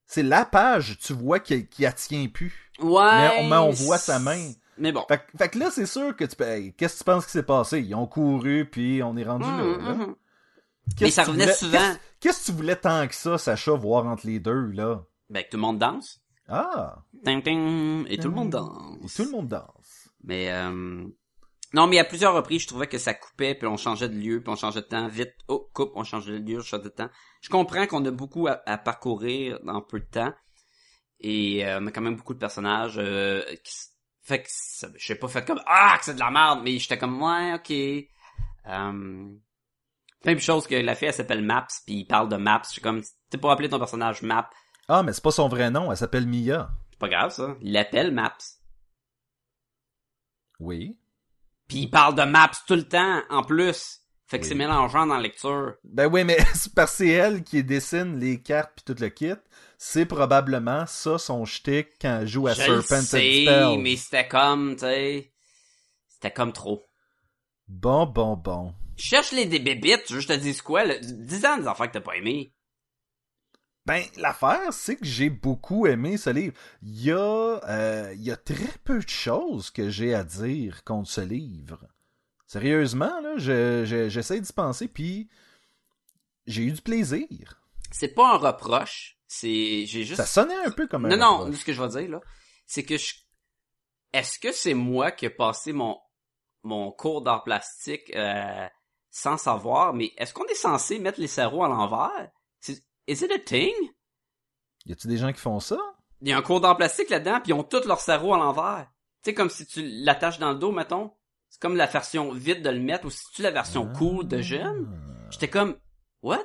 C'est la page, tu vois, qui, qui la tient plus. Ouais. Mais on- mais on voit sa main. Mais bon. Fait, que- fait que là, c'est sûr que tu peux. hey, Qu'est-ce que tu penses qui s'est passé? Ils ont couru, puis on est rendu là. Hum, là. hum, hum. Mais ça revenait voulais- souvent. Qu'est-ce que tu voulais tant que ça, Sacha, voir entre les deux, là? Ben, que tout le monde danse. Ah! Ting, ting, et tout le monde Et danse. tout le monde danse. Mais euh... non, mais à plusieurs reprises, je trouvais que ça coupait, puis on changeait de lieu, puis on changeait de temps. Vite, oh, coupe, on changeait de lieu, on changeait de temps. Je comprends qu'on a beaucoup à, à parcourir dans peu de temps, et euh, on a quand même beaucoup de personnages. Euh, qui... Fait que ça- je sais pas fait comme ah que c'est de la merde, mais j'étais comme ouais, ok. Euh... Même chose que la fille, elle s'appelle Maps, puis il parle de Maps. Je suis comme, t'es pas appeler ton personnage Map. Ah, mais c'est pas son vrai nom, elle s'appelle Mia. C'est pas grave, ça. Il l'appelle Maps. Oui. Puis il parle de Maps tout le temps, en plus. Fait que Oui. c'est mélangeant dans la lecture. Ben oui, mais c'est parce que c'est elle qui dessine les cartes puis tout le kit. C'est probablement ça son shtick quand elle joue à je Serpent and sais, Spells. mais c'était comme, tu sais... C'était comme trop. Bon, bon, bon. Cherche les des bébites, tu veux que je te dise quoi? là? Dis ans des affaires que t'as pas aimé. Ben, l'affaire, c'est que j'ai beaucoup aimé ce livre. Il y, a, euh, il y a très peu de choses que j'ai à dire contre ce livre. Sérieusement, là, je- je- j'essaie d'y penser, puis j'ai eu du plaisir. C'est pas un reproche. C'est, j'ai juste... Ça sonnait un peu comme un Non, non, ce que je vais dire, là, c'est que je... Est-ce que c'est moi qui ai passé mon, mon cours d'art plastique euh, sans savoir, mais est-ce qu'on est censé mettre les cerveaux à l'envers? C'est- Is it a thing? Y a-tu des gens qui font ça? Il y a un cours d'art plastique là-dedans, puis ils ont tous leur cerveau à l'envers. Tu sais, comme si tu l'attaches dans le dos, mettons. C'est comme la version vide de le mettre, ou si tu la version cool de jeune. Ah. J'étais comme, what?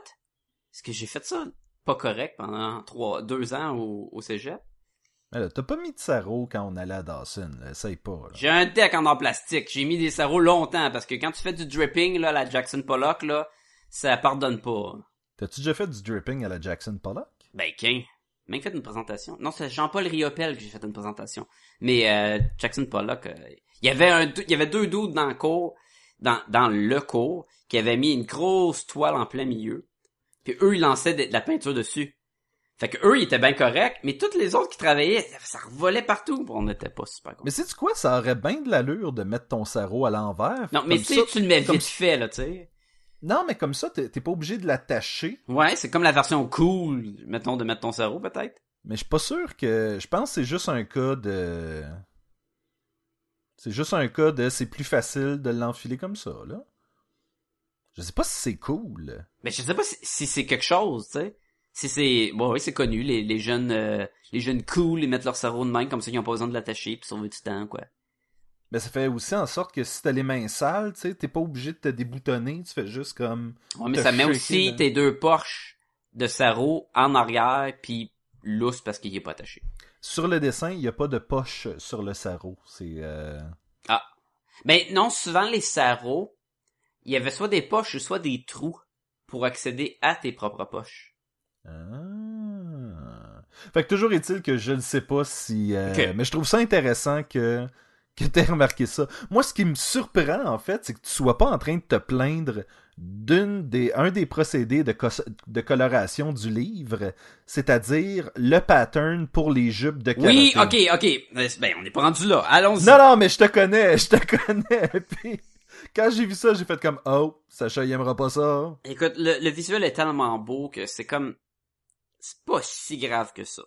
Est-ce que j'ai fait ça? Pas correct pendant trois, deux ans au, au cégep? T'as pas mis de sarreau quand on allait à Dawson, là. Essaye pas, là. J'ai un deck en plastique. J'ai mis des cerveaux longtemps, parce que quand tu fais du dripping, là, la Jackson Pollock, là, ça pardonne pas. T'as-tu déjà fait du dripping à la Jackson Pollock? Ben, qu'un. Même fait une présentation. Non, c'est Jean-Paul Riopel que j'ai fait une présentation. Mais euh, Jackson Pollock, euh, il y avait un, il y avait deux dudes dans le cours, dans, dans le cours, qui avaient mis une grosse toile en plein milieu. Puis eux, ils lançaient de, de la peinture dessus. Fait que eux, ils étaient bien corrects, mais toutes les autres qui travaillaient, ça revolait partout. On n'était pas super contents. Mais sais-tu quoi? Ça aurait bien de l'allure de mettre ton sarreau à l'envers. Non, mais ça- sais, tu le mets comme- vite fait, là, tu sais. Non, mais comme ça, t'es t'es pas obligé de l'attacher. Ouais, c'est comme la version cool, mettons, de mettre ton cerveau, peut-être. Mais je suis pas sûr que. Je pense que c'est juste un cas de. C'est juste un cas de c'est plus facile de l'enfiler comme ça, là. Je sais pas si c'est cool. Mais je sais pas si, si c'est quelque chose, tu sais. Si c'est, bon, oui, c'est connu, les, les jeunes, euh, les jeunes cool, ils mettent leur cerveau de main, comme ça, ils ont pas besoin de l'attacher, puis sauver du temps, quoi. Mais ça fait aussi en sorte que si t'as les mains sales, tu sais, t'es pas obligé de te déboutonner, tu fais juste comme. Ouais, mais ça met aussi dans- tes deux poches de sarreau en arrière, puis lousse parce qu'il est pas attaché. Sur le dessin, il y a pas de poche sur le sarreau. C'est. euh, Mais non, souvent, les sarraux, il y avait soit des poches, soit des trous pour accéder à tes propres poches. Ah. Fait que toujours est-il que je ne sais pas si. euh. Mais je trouve ça intéressant que que t'aies remarqué ça. Moi, ce qui me surprend en fait, c'est que tu sois pas en train de te plaindre d'une des un des procédés de, coloration du livre, c'est-à-dire le pattern pour les jupes de Oui, karaté. ok, ok. Ben, on n'est pas rendu là. Allons-y. Non, non, mais je te connais, je te connais. Puis quand j'ai vu ça, j'ai fait comme oh, Sacha, il aimera pas ça. Écoute, le, le visuel est tellement beau que c'est comme... C'est pas si grave que ça.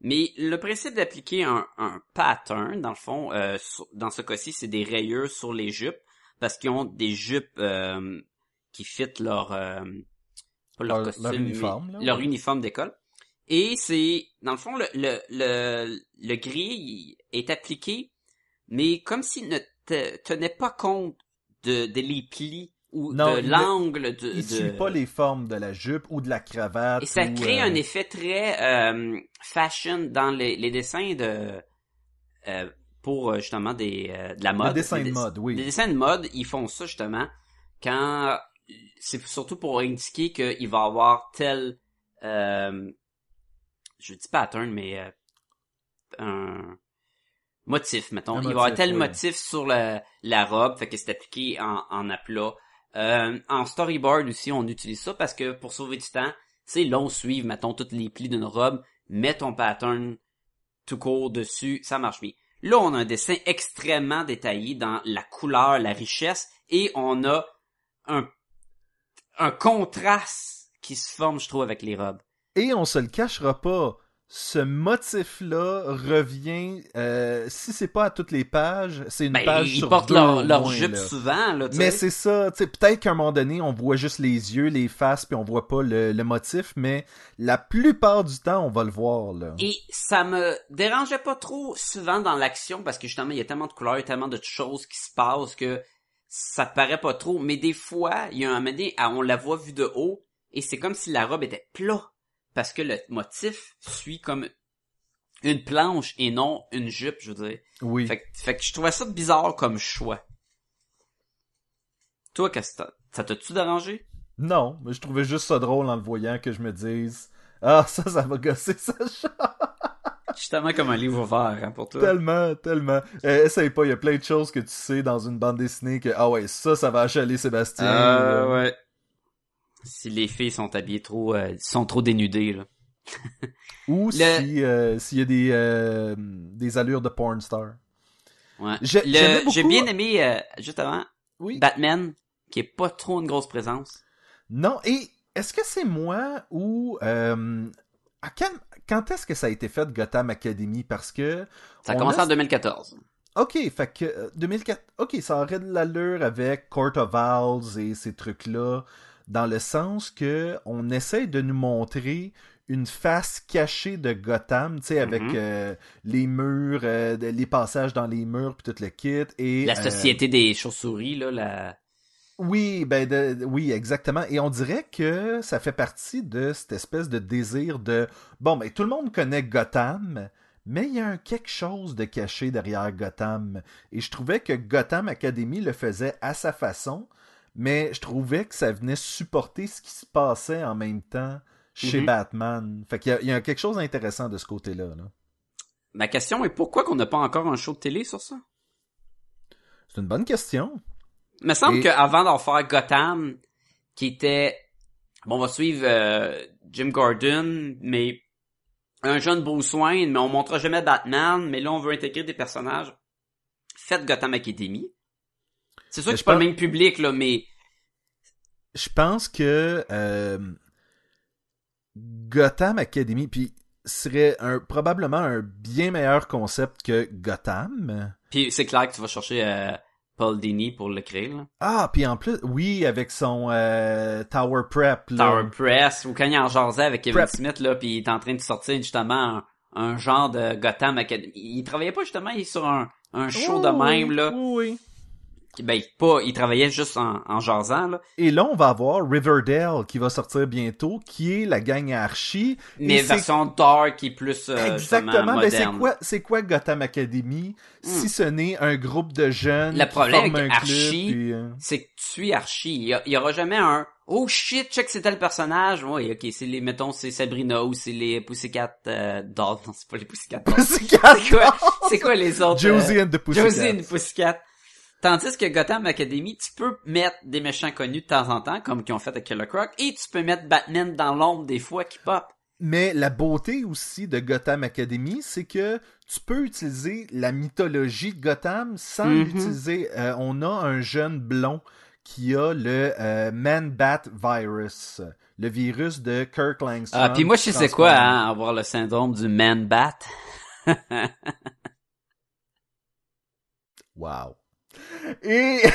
Mais le principe d'appliquer un, un pattern, dans le fond, euh, sur- dans ce cas-ci, c'est des rayures sur les jupes, parce qu'ils ont des jupes euh, qui fitent leur... euh, pas leur, Leur- costume, leur mais uniforme, là, leur ouais. uniforme d'école. Et c'est... Dans le fond, le, le, le, le gris est appliqué, mais comme s'il ne te- tenait pas compte de, de les plis ou Non, de l'angle de, Il de- suit pas les formes de la jupe ou de la cravate. et ça ou, crée euh, un effet très euh, fashion dans les, les dessins de euh, pour euh, justement des euh, de la mode. dessins Les de mode, oui. Les dessins de mode, ils font ça justement quand c'est surtout pour indiquer qu'il va avoir tel euh, je dis pattern mais euh, un motif mettons Un il va y avoir tel oui. motif sur la, la robe fait que c'est appliqué en, en aplat Euh, en storyboard aussi on utilise ça parce que pour sauver du temps c'est long suivre mettons toutes les plis d'une robe mets ton pattern tout court dessus ça marche bien là on a un dessin extrêmement détaillé dans la couleur la richesse et on a un un contraste qui se forme je trouve avec les robes Et on se le cachera pas. Ce motif-là revient, euh, si c'est pas à toutes les pages, c'est une Ben, page ils sur portent deux leur, leur moins, jupe là. souvent, là, Mais c'est ça, tu sais, peut-être qu'à un moment donné, on voit juste les yeux, les faces, puis on voit pas le, le motif, mais la plupart du temps, on va le voir, là. Et ça me dérangeait pas trop souvent dans l'action parce que justement, il y a tellement de couleurs, tellement de choses qui se passent que ça te paraît pas trop. Mais des fois, il y a un moment donné, ah, on la voit vue de haut et c'est comme si la robe était plat parce que le motif suit comme une planche et non une jupe, je veux dire. Oui. Fait, que- fait que je trouvais ça bizarre comme choix. Toi, qu'est-ce que ça t'a-tu dérangé? Non, mais je trouvais juste ça drôle en le voyant que je me dise Ah, ça, ça va gosser Sacha. Justement comme un livre ouvert hein, pour toi. tellement, tellement. Euh, essaye pas, il y a plein de choses que tu sais dans une bande dessinée que Ah ouais, ça, ça va achaler Sébastien. Euh, ouais. Si les filles sont habillées trop, euh, sont trop dénudées, là. Ou Le- si euh, s'il y a des, euh, des allures de porn star. Ouais. J'ai- bien aimé, euh, juste avant, Oui. Batman, qui est pas trop une grosse présence. Non, et est-ce que c'est moi ou... euh, à quand quand est-ce que ça a été fait Gotham Academy? Parce que... Ça a commencé a- en 2014. Ok, fait que euh, 2004... Ok, ça aurait de l'allure avec Court of Owls et ces trucs-là, dans le sens que on essaie de nous montrer une face cachée de Gotham, tu sais, avec Mhm. euh, les murs, euh, les passages dans les murs, puis tout le kit. Et, La euh, société des chauves-souris, là, la... Oui, ben de- oui, exactement. Et on dirait que ça fait partie de cette espèce de désir de bon, ben tout le monde connaît Gotham, mais il y a un quelque chose de caché derrière Gotham. Et je trouvais que Gotham Academy le faisait à sa façon, mais je trouvais que ça venait supporter ce qui se passait en même temps chez Mhm. Batman. Fait qu'il y a, il y a quelque chose d'intéressant de ce côté-là. là. Ma question est pourquoi qu'on n'a pas encore un show de télé sur ça? C'est une bonne question. Il me semble Et- qu'avant d'en faire Gotham, qui était... Bon, on va suivre euh, Jim Gordon, mais un jeune Bruce Wayne, mais on montrera jamais Batman, mais là, on veut intégrer des personnages. Faites Gotham Academy. C'est sûr Mais que je c'est pas pense- le même public, là, mais... je pense que euh, Gotham Academy puis serait un, probablement un bien meilleur concept que Gotham. Puis c'est clair que tu vas chercher euh, Paul Dini pour le créer, là. Ah, puis en plus, oui, avec son euh, Tower Prep. Là. Tower Press, ou quand il en jasait avec Kevin Prep. Smith, là, puis il est en train de sortir justement un, un genre de Gotham Academy. Il travaillait pas justement il est sur un, un show de Oui, même, là. oui, oui. Ben, pas, il travaillait juste en, en jasant, là. Et là, on va avoir Riverdale qui va sortir bientôt, qui est la gang Archie. Mais c'est- version dark et plus, euh, Exactement. Ben, c'est quoi, c'est quoi Gotham Academy si ce n'est un groupe de jeunes Le qui problème forment avec un club, Archie, puis, euh, c'est que tu suis Archie. Il y, aura jamais un Oh shit, check c'était le personnage. Oui, ok, c'est les, mettons, c'est Sabrina ou c'est les Pussycat euh, Dolls. Non, c'est pas les Pussycat Dolls. Pussycat C'est quoi, c'est quoi les autres? Josie euh, and the Pussycat. Josie and the Pussycat. Tandis que Gotham Academy, tu peux mettre des méchants connus de temps en temps, comme qu'ils ont fait avec Killer Croc, et tu peux mettre Batman dans l'ombre des fois qui pop. Mais la beauté aussi de Gotham Academy, c'est que tu peux utiliser la mythologie de Gotham sans Mhm. l'utiliser. Euh, on a un jeune blond qui a le euh, Man-Bat virus, le virus de Kirk Langstrom. Ah, puis moi, je sais quoi, hein, avoir le syndrome du Man-Bat. Wow. Et...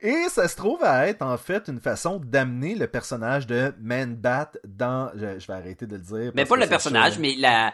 Et ça se trouve à être en fait une façon d'amener le personnage de Man-Bat dans... Je, je vais arrêter de le dire. Mais pas le personnage, mais la...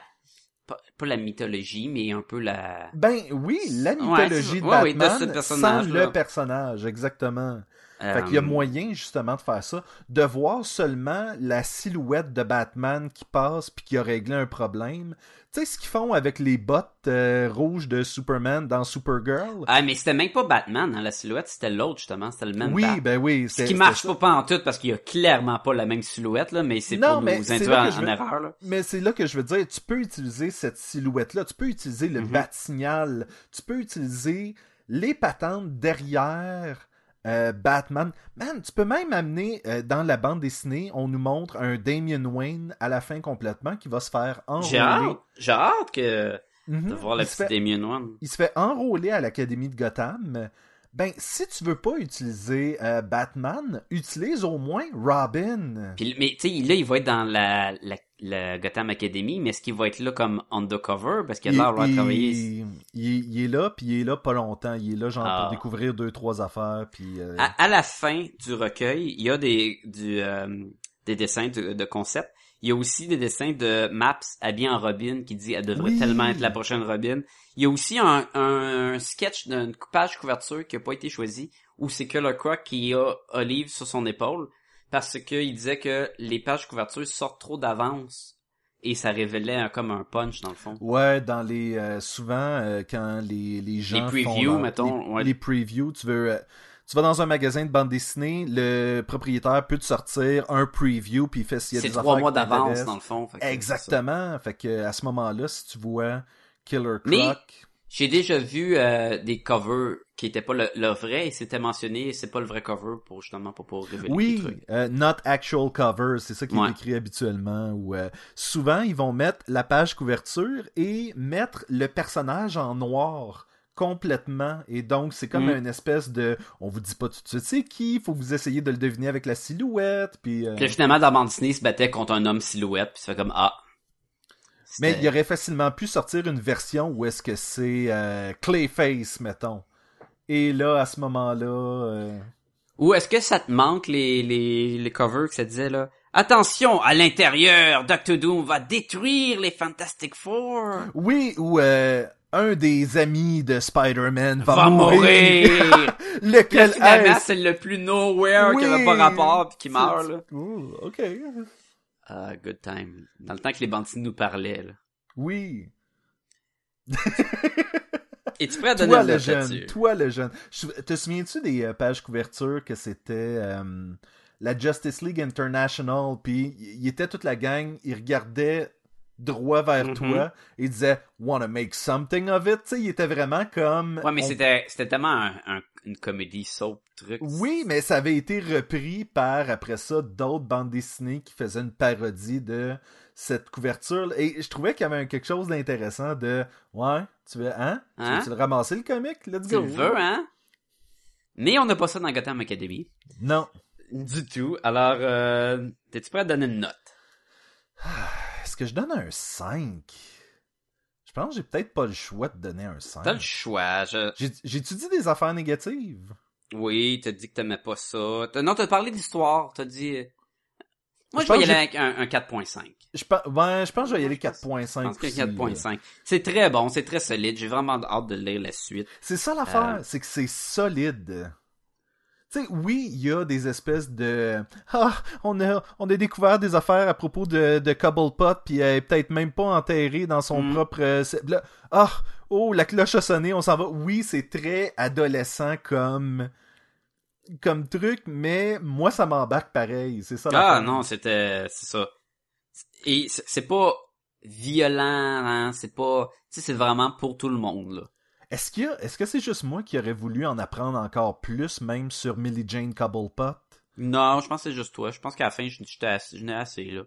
pas, pas la mythologie, mais un peu la... Ben oui, la Ouais, mythologie c'est- de ouais, oui, de Batman ce sans personnage-là. le personnage, exactement. Euh, Fait qu'il y a moyen justement de faire ça, de voir seulement la silhouette de Batman qui passe puis qui a réglé un problème. Tu sais ce qu'ils font avec les bottes euh, rouges de Superman dans Supergirl? Ah, mais c'était même pas Batman, hein, la silhouette, c'était l'autre, justement, c'était le même Oui, Bat. ben oui, Ce c'est qui c'est marche ça. pas, en tout, parce qu'il y a clairement pas la même silhouette, là, mais c'est pour mais nous induire là en, erreur, là. Mais c'est là que je veux dire, tu peux utiliser cette silhouette-là, tu peux utiliser le Mhm. bat-signal, tu peux utiliser les patentes derrière euh, Batman. Man, tu peux même amener euh, dans la bande dessinée, on nous montre un Damian Wayne à la fin complètement qui va se faire J'ai enrôler. hâte, j'ai hâte que, Mhm. de voir la petite fait, Damien One. il se fait enrôler à l'Académie de Gotham. Ben, si tu veux pas utiliser euh, Batman, utilise au moins Robin. Puis, mais tu sais, là, il va être dans la, la, la Gotham Academy, mais est-ce qu'il va être là comme undercover? Parce qu'il a l'air de travailler. il, il- il est là, puis il est là pas longtemps. Il est là genre Ah. pour découvrir deux, trois affaires, puis... euh, À, à la fin du recueil, il y a des, du, euh, des dessins de, de concept. Il y a aussi des dessins de Maps habillée en Robin qui dit elle devrait Oui. tellement être la prochaine Robin. Il y a aussi un, un, un sketch d'une page couverture qui a pas été choisi où c'est Killer Croc qui a Olive sur son épaule parce qu'il disait que les pages couverture sortent trop d'avance et ça révélait un- comme un punch dans le fond. Ouais, dans les... euh, souvent, euh, quand les, les gens Les font previews, leur- mettons, Les, ouais. les previews, tu veux... euh, tu vas dans un magasin de bande dessinée, le propriétaire peut te sortir un preview, puis il fait s'il y a C'est des trois mois d'avance dans le fond. Fait. Exactement. Fait que à ce moment-là, si tu vois Killer Croc... Mais- J'ai déjà vu euh, des covers qui étaient pas le, le vrai et c'était mentionné c'est pas le vrai cover pour justement pour pas révéler Oui, euh, not actual cover, c'est ça qui Ouais. est écrit habituellement. Ou euh, souvent ils vont mettre la page couverture et mettre le personnage en noir complètement et donc c'est comme Mm. une espèce de on vous dit pas tout de suite c'est qui faut que vous essayiez de le deviner avec la silhouette puis euh, Puis finalement dans Disney il se battait contre un homme silhouette puis ça fait comme ah. mais il aurait facilement pu sortir une version où est-ce que c'est euh, Clayface mettons et là à ce moment-là euh, Ou est-ce que ça te manque les les les covers que ça disait là? Attention, à l'intérieur, Doctor Doom va détruire les Fantastic Four. oui ou euh, un des amis de Spider-Man va, Va mourir. Là, Lequel finalement, c'est le plus nowhere qui avait pas rapport puis qui meurt là. Ouh, ok. Ah, good time. Dans le temps que les bandits nous parlaient là. Oui. Et tu prêt à donner Toi le jeune, toi le jeune. Je- Te souviens-tu des euh, pages couverture que c'était euh, la Justice League International, puis il était toute la gang, ils regardaient droit vers Mhm. toi et ils disaient Wanna make something of it? Tu il était vraiment comme. Ouais, mais on- c'était c'était tellement un, un- une comédie soap truc. Oui, mais ça avait été repris par, après ça, d'autres bandes dessinées qui faisaient une parodie de cette couverture. Et je trouvais qu'il y avait quelque chose d'intéressant de Ouais, tu veux, hein? Tu Hein? veux-tu le ramasser le comic? Let's Tu go. le veux, hein? Mais on n'a pas ça dans Gotham Academy. Non. Du tout. Alors, euh, t'es-tu prêt à donner une note? Est-ce que je donne un 5? Je pense que j'ai peut-être pas le choix de donner un 5. T'as le choix. Je... J'ai-tu dit des affaires négatives? Oui, t'as dit que t'aimais pas ça. T'as- Non, t'as parlé d'histoire. T'as dit... euh, Moi, Je je vais y aller avec un, un 4.5. Je pense, ouais, je pense que je vais y aller Je pense- 4.5. Je pense que aussi, là. 4.5. C'est très bon, c'est très solide. J'ai vraiment hâte de lire la suite. C'est ça l'affaire, Euh. c'est que c'est solide. Tu sais, oui, il y a des espèces de ah, on a on a découvert des affaires à propos de de Cobblepot puis elle est peut-être même pas enterrée dans son Mm. propre euh, là, ah oh la cloche a sonné, on s'en va. Oui, c'est très adolescent comme comme truc, mais moi ça m'embarque pareil, c'est ça. Ah non, c'était... C'est ça. Et c'est c'est pas violent, hein, c'est pas... Tu sais, c'est vraiment pour tout le monde, là. Est-ce a est-ce que c'est juste moi qui aurais voulu en apprendre encore plus même sur Millie Jane Cobblepot? Non, je pense que c'est juste toi. Je pense qu'à la fin, je j'étais assez, j'en ai assez, là.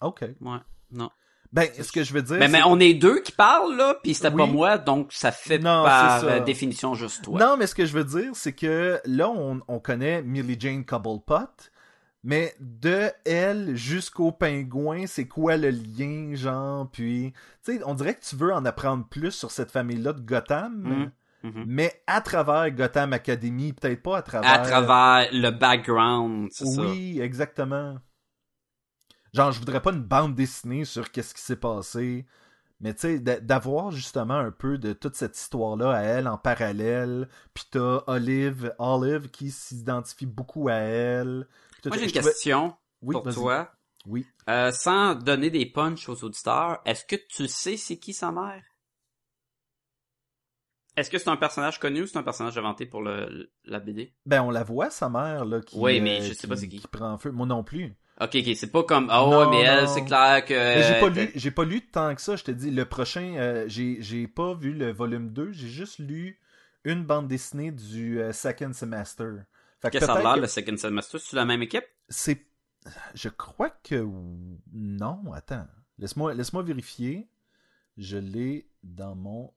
OK. Ouais. Non. Ben, ce que je veux dire Mais, on est deux qui parlent, là, puis c'était pas moi, donc ça fait Non, par c'est ça. euh, définition juste toi. Non, mais ce que je veux dire, c'est que là, on, on connaît Millie Jane Cobblepot, mais de elle jusqu'au pingouin, c'est quoi le lien, genre, puis... Tu sais, on dirait que tu veux en apprendre plus sur cette famille-là de Gotham, Mhm. Mhm. mais à travers Gotham Academy, peut-être pas à travers... À travers le background, c'est ça. Oui, exactement. Genre, je voudrais pas une bande dessinée sur qu'est-ce qui s'est passé. Mais tu sais, d'a- d'avoir justement un peu de toute cette histoire-là à elle en parallèle. Puis t'as Olive, Olive qui s'identifie beaucoup à elle. Moi, j'ai une question Oui, pour toi. Oui. Euh, sans donner des punchs aux auditeurs, est-ce que tu sais c'est qui sa mère? Est-ce que c'est un personnage connu ou c'est un personnage inventé pour le, la BD? Ben, on la voit, sa mère, là, qui, Oui, mais euh, je sais pas c'est qui. prend feu. Moi non plus. Ok, ok, c'est pas comme, oh, Non, mais elle, c'est clair que... Mais j'ai pas lu, j'ai pas lu tant que ça, je te dis. Le prochain, euh, j'ai, j'ai pas vu le volume 2, j'ai juste lu une bande dessinée du euh, second semester. Fait que ça a l'air, que le Second Semester, c'est la même équipe? c'est, je crois que non, attends. Laisse-moi, laisse-moi vérifier. Je l'ai dans mon,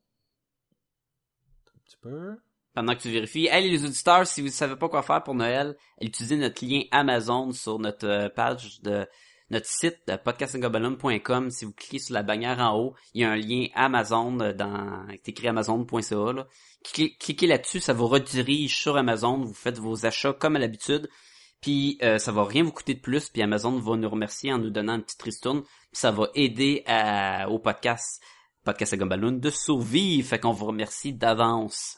un petit peu. Pendant que tu vérifies. Hey, les auditeurs, si vous savez pas quoi faire pour Noël, utilisez notre lien Amazon sur notre euh, page de notre site de podcastingobelum.com. Si vous cliquez sur la bannière en haut, il y a un lien Amazon euh, dans, c'est écrit amazon.ca. Cliquez, là-dessus, ça vous redirige sur Amazon, vous faites vos achats comme à l'habitude. Puis euh, ça va rien vous coûter de plus, puis Amazon va nous remercier en nous donnant une petite ristourne. Puis ça va aider à- au podcast Podcast de survivre. Fait qu'on vous remercie d'avance.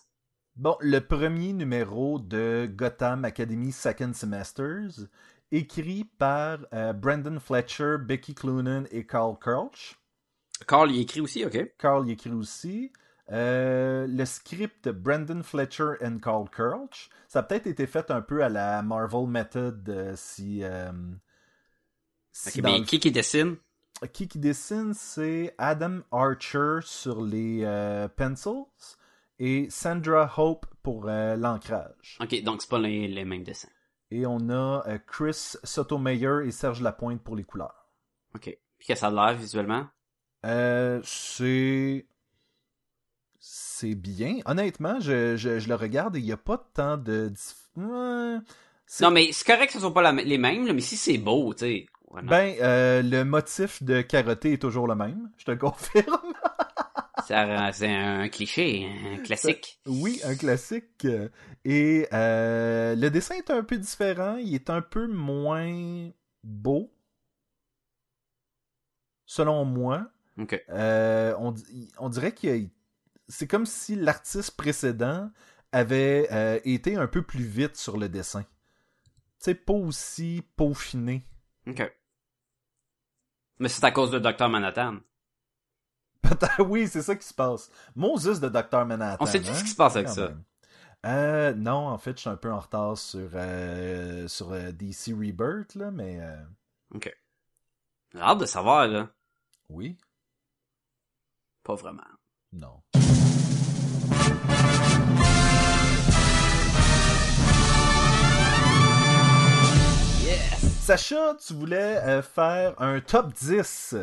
Bon, le premier numéro de Gotham Academy Second Semesters, écrit par euh, Brandon Fletcher, Becky Cloonan et Carl Kirch. Carl y écrit aussi, ok. Carl y écrit aussi. Euh, le script de Brandon Fletcher et Carl Kirch, ça a peut-être été fait un peu à la Marvel Method euh, si... euh, si mais le- qui qui dessine? qui qui dessine, c'est Adam Archer sur les euh, pencils et Sandra Hope pour l'ancrage. Ok, donc c'est pas les, les mêmes dessins. Et on a euh, Chris Sotomayor et Serge Lapointe pour les couleurs. Ok. Puis que ça a l'air visuellement? Euh, c'est. C'est bien. Honnêtement, je, je, je le regarde et il n'y a pas tant de. Non, mais c'est correct que ce soit pas la- les mêmes, là, mais si c'est beau, tu sais. voilà. Ben, euh, le motif de karaté est toujours le même, je te le confirme. C'est un- cliché, un classique. Oui, un classique. Et euh, le dessin est un peu différent. Il est un peu moins beau. Selon moi. Ok. Euh, on, di- on dirait que c'est comme si l'artiste précédent avait euh, été un peu plus vite sur le dessin. Tu sais, pas aussi peaufiné. Ok. Mais c'est à cause de Dr. Manhattan. Peut-être, oui, c'est ça qui se passe. Moses de Dr. Manhattan. On sait tout hein, ce qui se passe avec quand ça. même. Euh, non, en fait, je suis un peu en retard sur, euh, sur euh, DC Rebirth, là, mais Ok. J'ai hâte de savoir, là. oui, Pas vraiment. non. Yes! Sacha, tu voulais faire un top 10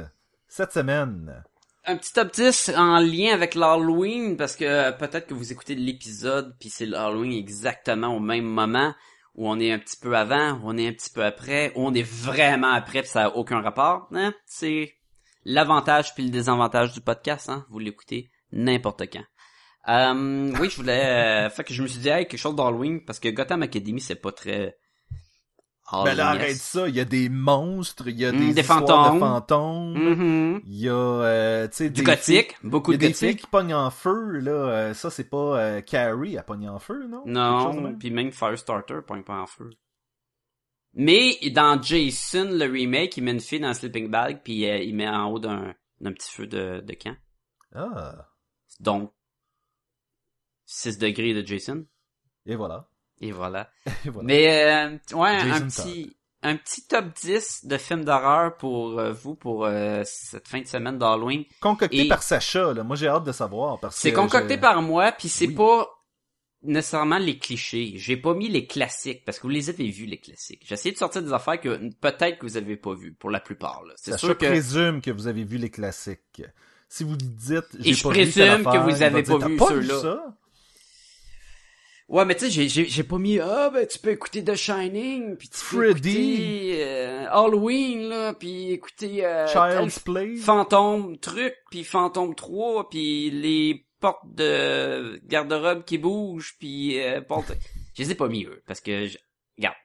cette semaine. Un petit top 10 en lien avec l'Halloween, parce que euh, peut-être que vous écoutez l'épisode, puis c'est l'Halloween exactement au même moment, où on est un petit peu avant, où on est un petit peu après, où on est vraiment après, puis ça a aucun rapport. Hein? C'est l'avantage puis le désavantage du podcast, hein? Vous l'écoutez n'importe quand. Euh, oui, je voulais... euh, fait que je me suis dit, hey, quelque chose d'Halloween, parce que Gotham Academy, c'est pas très... Ben là, Halloween-esque. arrête ça, il y a des monstres, il y a Mm, des, des fantômes. de fantômes, Mhm. il y a, euh, tu sais, Du des gothique, filles- beaucoup Il y a de des filles gothique. qui pognent en feu, là. euh, ça, c'est pas euh, Carrie à pogner en feu, non? De Non, puis même Firestarter pogne pas en feu. Mais dans Jason, le remake, il met une fille dans un sleeping bag, puis euh, il met en haut d'un d'un petit feu de, de camp. Ah, Donc, 6 degrés de Jason. et voilà. Et voilà. Et voilà. Mais, euh, ouais, un petit, un petit top 10 de films d'horreur pour euh, vous, pour euh, cette fin de semaine d'Halloween. Concocté et- par Sacha, là. Moi, j'ai hâte de savoir. parce C'est que concocté je- par moi, puis c'est Oui. pas nécessairement les clichés. J'ai pas mis les classiques parce que vous les avez vus les classiques. J'ai essayé de sortir des affaires que peut-être que vous avez pas vues pour la plupart. là. C'est Sacha sûr que présume que vous avez vu les classiques. Si vous dites, j'ai Et je pas vu telle présume que vous avez pas vu ceux-là. Ouais, mais tu sais, j'ai pas mis ah ben tu peux écouter The Shining puis tu peux Freddy. écouter euh, Halloween là puis écouter euh, Child's Play. Fantôme truc puis Fantôme 3 puis les portes de garde-robe qui bougent puis euh, je les ai pas mis eux parce que je... regarde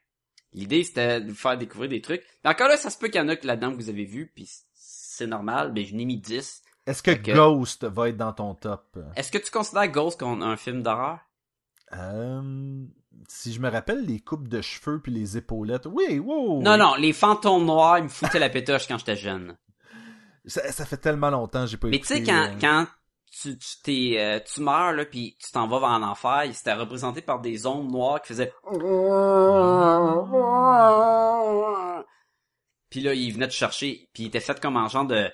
L'idée, c'était de vous faire découvrir des trucs. Mais encore là, ça se peut qu'il y en a que là-dedans que vous avez vu, puis c'est normal, mais je n'ai mis 10. Est-ce que- Ghost va être dans ton top? Est-ce que tu considères Ghost comme un film d'horreur? Euh, si je me rappelle les coupes de cheveux puis les épaulettes, oui, wow. Non, non, les fantômes noirs, ils me foutaient la pétoche quand j'étais jeune. Ça, ça fait tellement longtemps, j'ai pas Mais tu sais, quand, euh, quand tu, tu, t'es, euh, tu meurs, là, puis tu t'en vas vers l'enfer, c'était représenté par des ombres noires qui faisaient... Puis là, il venait te chercher, puis il était fait comme un genre de,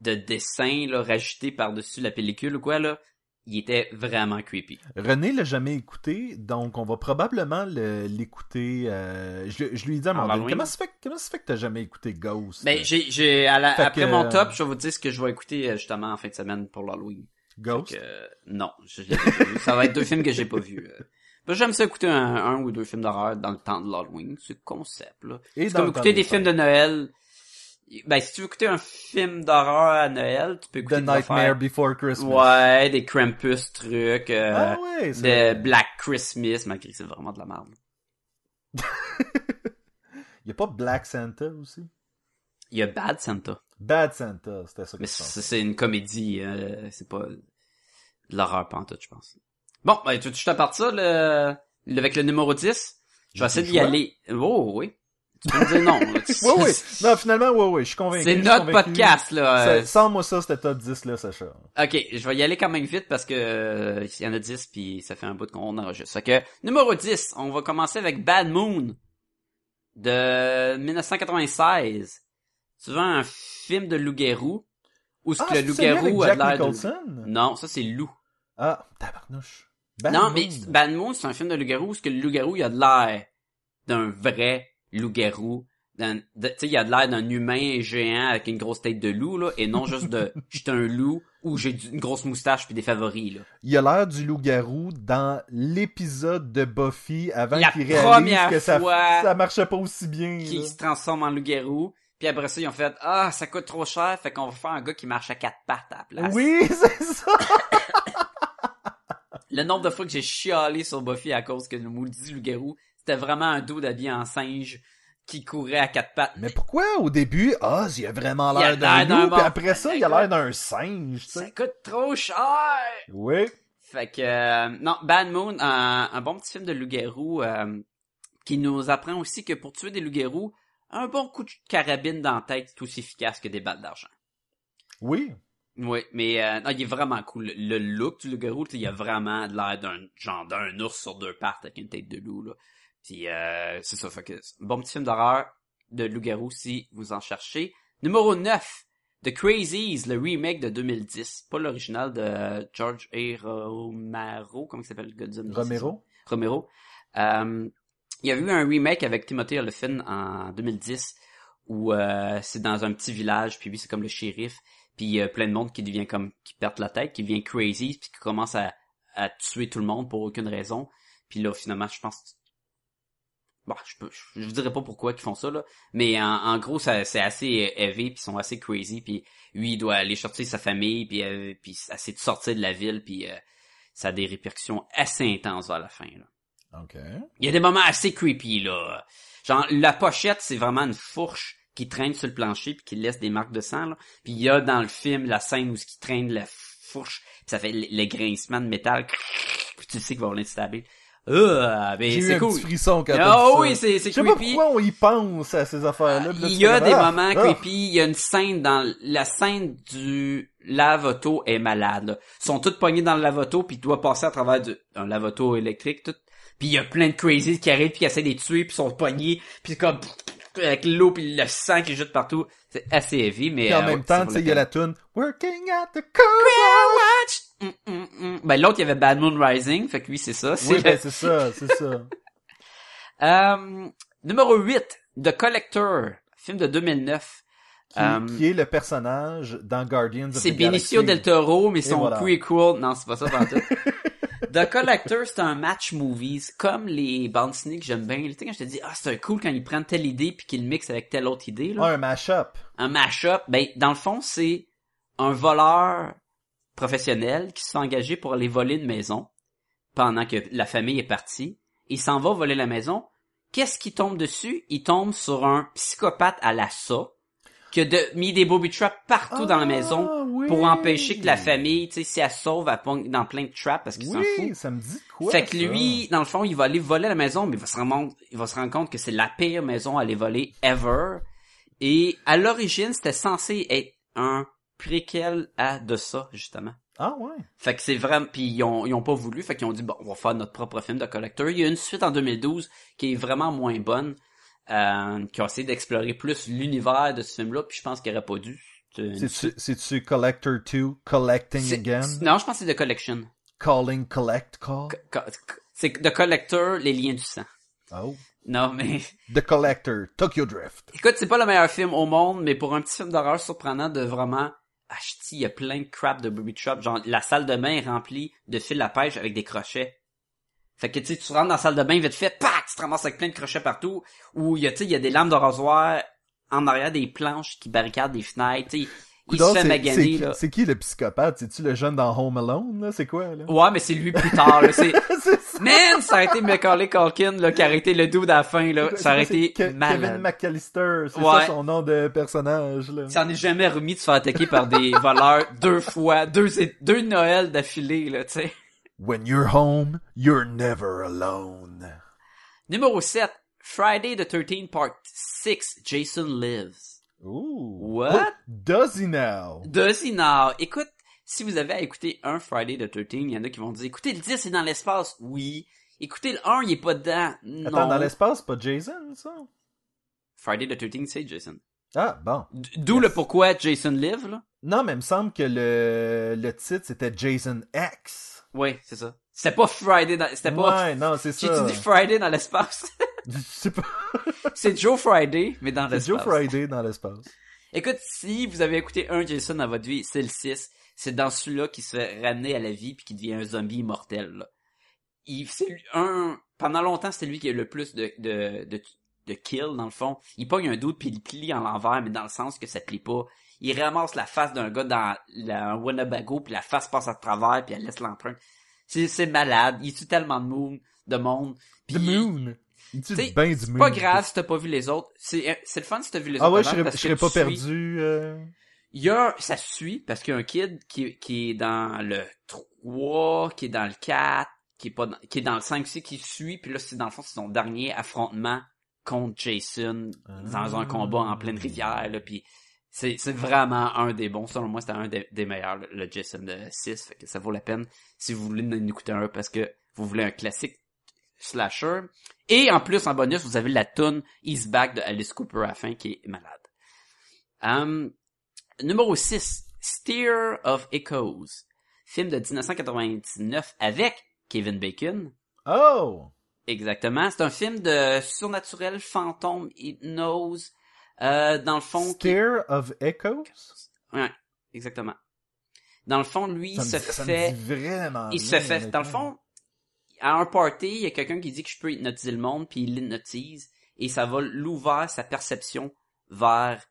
de dessin, là, rajouté par-dessus la pellicule ou quoi, là. Il était vraiment creepy. René l'a jamais écouté, donc on va probablement le- l'écouter. euh, je, je lui ai dit à donné, Halloween? comment ça fait, comment ça fait que t'as jamais écouté Ghost? Ben, j'ai, j'ai, à la- Fait après que, mon euh, top, je vais vous dire ce que je vais écouter, euh, justement, en fin de semaine pour l'Halloween. Ghost? Que, euh, non, je l'ai pas vu. Ça va être deux films que j'ai pas vus. euh. J'aime ça écouter un, un ou deux films d'horreur dans le temps de l'Halloween. C'est concept, là. C'est comme écouter des films de Noël. Ben, si tu veux écouter un film d'horreur à Noël, tu peux The écouter des Nightmare affaires- Before Christmas. Ouais, des Krampus trucs, euh, Ah ouais, de vrai. Black Christmas, malgré que c'est vraiment de la merde. Y a pas Black Santa aussi? Il y a Bad Santa. Bad Santa, c'était ça que Mais je c'est une comédie, euh, c'est pas de l'horreur pantoute, je pense. Bon, ben, tu, te parti ça, le, avec le numéro 10? Je vais essayer d'y aller. Oh, oui. Tu peux me dire non. là. Oui, oui. Non, finalement, oui, oui, je suis convaincu. C'est notre convaincu. podcast, là. euh, Ça- Sans-moi ça, c'était top 10, là, Sacha. Ok, je vais y aller quand même vite parce que euh, il y en a 10 puis ça fait un bout qu'on enregistre. Fait que numéro 10, on va commencer avec Bad Moon de 1996. Tu veux un film de loup-garou où ce Ah, que le loup-garou a l'air de... Non, ça c'est loup. Ah, tabarnouche. Bad non, Moon. mais Bad Moon, c'est un film de loup-garou où ce que le loup-garou il a de l'air d'un vrai loup-garou. il a de l'air d'un humain géant avec une grosse tête de loup, là, et non juste de « j'étais un loup » ou « j'ai une grosse moustache puis des favoris », là. Il a l'air du loup-garou dans l'épisode de Buffy avant qu'il réalise que ça, ça marchait pas aussi bien. qui là. se transforme en loup-garou. Puis après ça, ils ont fait Ah, ça coûte trop cher, fait qu'on va faire un gars qui marche à quatre pattes à la place. Oui, c'est ça. Le nombre de fois que j'ai chialé sur Buffy à cause que le maudit loup-garou, c'était vraiment un dos d'habillé en singe qui courait à quatre pattes. Mais pourquoi au début, Oz, il a vraiment l'air d'un loup, puis après ça, il a l'air d'un singe, Ça coûte trop cher! Oui. Fait que, euh, non, Bad Moon, un, un bon petit film de loup-garou euh, qui nous apprend aussi que pour tuer des loups-garous, un bon coup de carabine dans la tête est aussi efficace que des balles d'argent. Oui. Oui, mais euh, non, il est vraiment cool. Le, le look du loup-garou, il a vraiment l'air d'un genre d'un ours sur deux pattes avec une tête de loup. Là. Puis euh, c'est ça, fait que bon petit film d'horreur de loup-garou si vous en cherchez. Numéro 9, The Crazies, le remake de 2010. Pas l'original de George A. Romero, comment il s'appelle Romero. Romero. Euh, il y a eu un remake avec Timothy Olyphant en 2010 où euh, c'est dans un petit village, puis lui c'est comme le shérif, puis il y a plein de monde qui devient comme qui perd la tête, qui devient crazy, puis qui commence à, à tuer tout le monde pour aucune raison. Puis là finalement, je pense Bon, je peux, je, je dirais pas pourquoi ils font ça là, mais en, en gros ça, c'est assez élevé puis ils sont assez crazy puis lui il doit aller sortir sa famille puis euh, puis essayer de sortir de la ville puis euh, ça a des répercussions assez intenses vers la fin là. OK. Il y a des moments assez creepy, là. Genre, la pochette, c'est vraiment une fourche qui traîne sur le plancher puis qui laisse des marques de sang, là. Puis il y a dans le film la scène où ce qui traîne la fourche, puis ça fait le, le grincement de métal, puis tu sais qu'il va avoir stabler. Euh, ben, J'ai eu c'est un cool. petit frisson quand Ah ça. oui, c'est c'est Je sais pas creepy. pourquoi on y pense à ces affaires-là. Il y a des ah, moments ah. creepy. Il y a une scène dans la scène du lave-auto est malade. là. Ils sont tous pognés dans le lave-auto puis tu dois passer à travers du, un lave-auto électrique tout. Puis il y a plein de crazies qui arrivent puis qui essaient de les tuer puis sont pognés puis c'est comme avec l'eau puis le sang qui jette partout. C'est assez heavy mais Puis en euh, même temps, tu sais, il y a la tune Working at the car Watch! Hum, hum, hum. Ben l'autre il y avait Bad Moon Rising, fait que lui c'est ça. Oui, C'est ben c'est ça, c'est ça. Euh, numéro 8, The Collector, film de 2009. Qui, Euh, qui est le personnage dans Guardians of C'est the Benicio Galaxy. del Toro, mais son voilà. prequel, non, c'est pas ça partout. The Collector, c'est un match movies, comme les bandes ciné que j'aime bien. Tu sais, quand je te dis, ah, c'est cool quand ils prennent telle idée puis qu'ils le mixent avec telle autre idée, là. Ouais, un mash-up. Un mash-up, ben, dans le fond, c'est un voleur professionnel qui se fait engager pour aller voler une maison pendant que la famille est partie. Il s'en va voler la maison, qu'est-ce qui tombe dessus? Il tombe sur un psychopathe à la ça, qui a de- mis des booby traps partout dans la maison Ah, oui. pour empêcher que la famille, tu sais, si elle sauve, elle pogne dans plein de traps parce qu'il s'en fout. Ça me dit quoi? fait que ça? lui, dans le fond, il va aller voler la maison, mais il va se rendre, il va se rendre compte que c'est la pire maison à aller voler ever. Et à l'origine, c'était censé être un préquel à de ça, justement. Ah ouais. Fait que c'est vraiment, puis ils ont, ils ont pas voulu, fait qu'ils ont dit bon, on va faire notre propre film de collector. Il y a une suite en 2012 qui est vraiment moins bonne, euh, qui a essayé d'explorer plus l'univers de ce film-là, puis je pense qu'il aurait pas dû. C'est c'est-tu Collector 2, Collecting Again, Non, je pense que c'est The Collection. Calling Collect Call? Co- C'est The Collector, les liens du sang. Oh. Non, mais The Collector, Tokyo Drift. Écoute, c'est pas le meilleur film au monde, mais pour un petit film d'horreur surprenant de vraiment acheter, il y a plein de crap de booby trap, genre la salle de bain est remplie de fils à pêche avec des crochets. Fait que tu tu rentres dans la salle de bain vite fait, pac, tu te ramasses avec plein de crochets partout, ou y a tu il y a des lames de rasoir en arrière des planches qui barricadent des fenêtres, tu il se fait c'est- maganer c'est, qui le psychopathe? C'est-tu le jeune dans Home Alone, là? C'est quoi, là? Ouais, mais c'est lui plus tard là, c'est ça. Man, ça aurait été Macaulay Culkin là qui aurait été le dude à la fin là, ça quoi, été malade. Kevin McAllister, c'est Ouais. ça son nom de personnage, là. Il s'en est jamais remis de se faire attaquer par des voleurs deux fois, deux, deux Noëls d'affilée, là, tu sais. When you're home, you're never alone. Numéro 7. Friday the 13th Part 6. Jason Lives. Ooh. What? Oh, does he now? Does he now? Écoute, si vous avez à écouter un Friday the 13, il y en a qui vont dire, écoutez, le 10 est dans l'espace. Oui. Écoutez, le 1, il est pas dedans. Non. Attends, dans l'espace, pas Jason, ça? Friday the 13, c'est Jason. Ah, bon. D'où le pourquoi Jason Live, là? Non, mais il me semble que le, le titre, c'était Jason X. Oui, c'est ça. C'était pas Friday dans, c'était pas, Ouais, non, c'est j'ai ça. dit Friday dans l'espace? Je sais pas. c'est Joe Friday, mais dans C'est l'espace. Joe Friday dans l'espace. Écoute, si vous avez écouté un Jason dans votre vie, c'est le 6. C'est dans celui-là qui se fait ramener à la vie puis qui devient un zombie immortel. Là. Il, c'est un, pendant longtemps, c'était lui qui a le plus de, de, de, de kills, dans le fond. Il pogne un doute puis il plie en l'envers, mais dans le sens que ça plie pas. Il ramasse la face d'un gars dans la, un Winnebago puis la face passe à travers puis elle laisse l'empreinte. C'est, c'est malade. Il tue tellement de monde, de monde. The Moon. C'est pas grave si t'as pas vu les autres. C'est, c'est le fun si t'as vu les Ah autres. ouais, je serais, je pas perdu. euh, il y a, ça suit, parce qu'il y a un kid qui, qui est dans le 3, qui est dans le 4, qui est pas dans, qui est dans le 5 aussi, qui suit, puis là, c'est dans le fond, c'est son dernier affrontement contre Jason dans un Ah. combat en pleine rivière, là, puis c'est, c'est vraiment un des bons. Selon moi, c'était un des, des meilleurs, le, le Jason de 6, fait que ça vaut la peine si vous voulez en écouter un parce que vous voulez un classique slasher. Et en plus, en bonus, vous avez la tune East Back de Alice Cooper à la fin qui est malade. Hum, numéro 6, Steer of Echoes. Film de 1999 avec Kevin Bacon. Oh! Exactement. C'est un film de surnaturel, fantôme, hypnose. Euh, dans le fond, qui- Stare of Echoes? Ouais, exactement. Dans le fond, lui, il se dit- fait... vraiment Il se fait, dans le fond, à un party, il y a quelqu'un qui dit que je peux hypnotiser le monde, puis il l'hypnotise, et ça va l'ouvrir sa perception vers,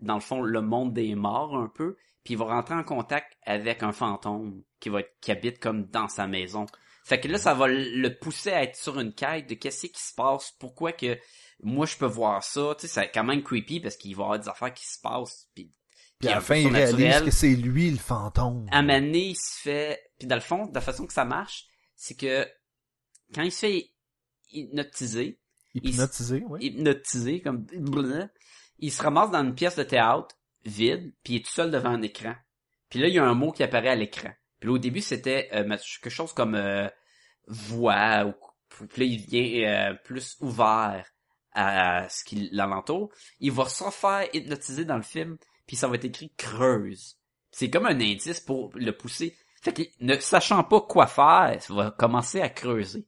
dans le fond, le monde des morts un peu, puis il va rentrer en contact avec un fantôme qui va être, qui habite comme dans sa maison. Fait que là, ça va le pousser à être sur une quête de qu'est-ce qui se passe, pourquoi que moi je peux voir ça, tu sais, c'est quand même creepy parce qu'il va y avoir des affaires qui se passent, puis Puis à la fin, il réalise que c'est lui le fantôme. à donné, il se fait... Puis dans le fond, de la façon que ça marche, c'est que quand il se fait hypnotiser, Hypnotisé, oui. hypnotiser, comme... Il se ramasse dans une pièce de théâtre, vide, puis il est tout seul devant un écran. Puis là, il y a un mot qui apparaît à l'écran. Puis là, au début, c'était euh, quelque chose comme euh, voix, ou... puis là, il devient euh, plus ouvert à ce qui l'entoure. Il va se faire hypnotiser dans le film, puis ça va être écrit creuse. C'est comme un indice pour le pousser. Fait que ne sachant pas quoi faire, il va commencer à creuser.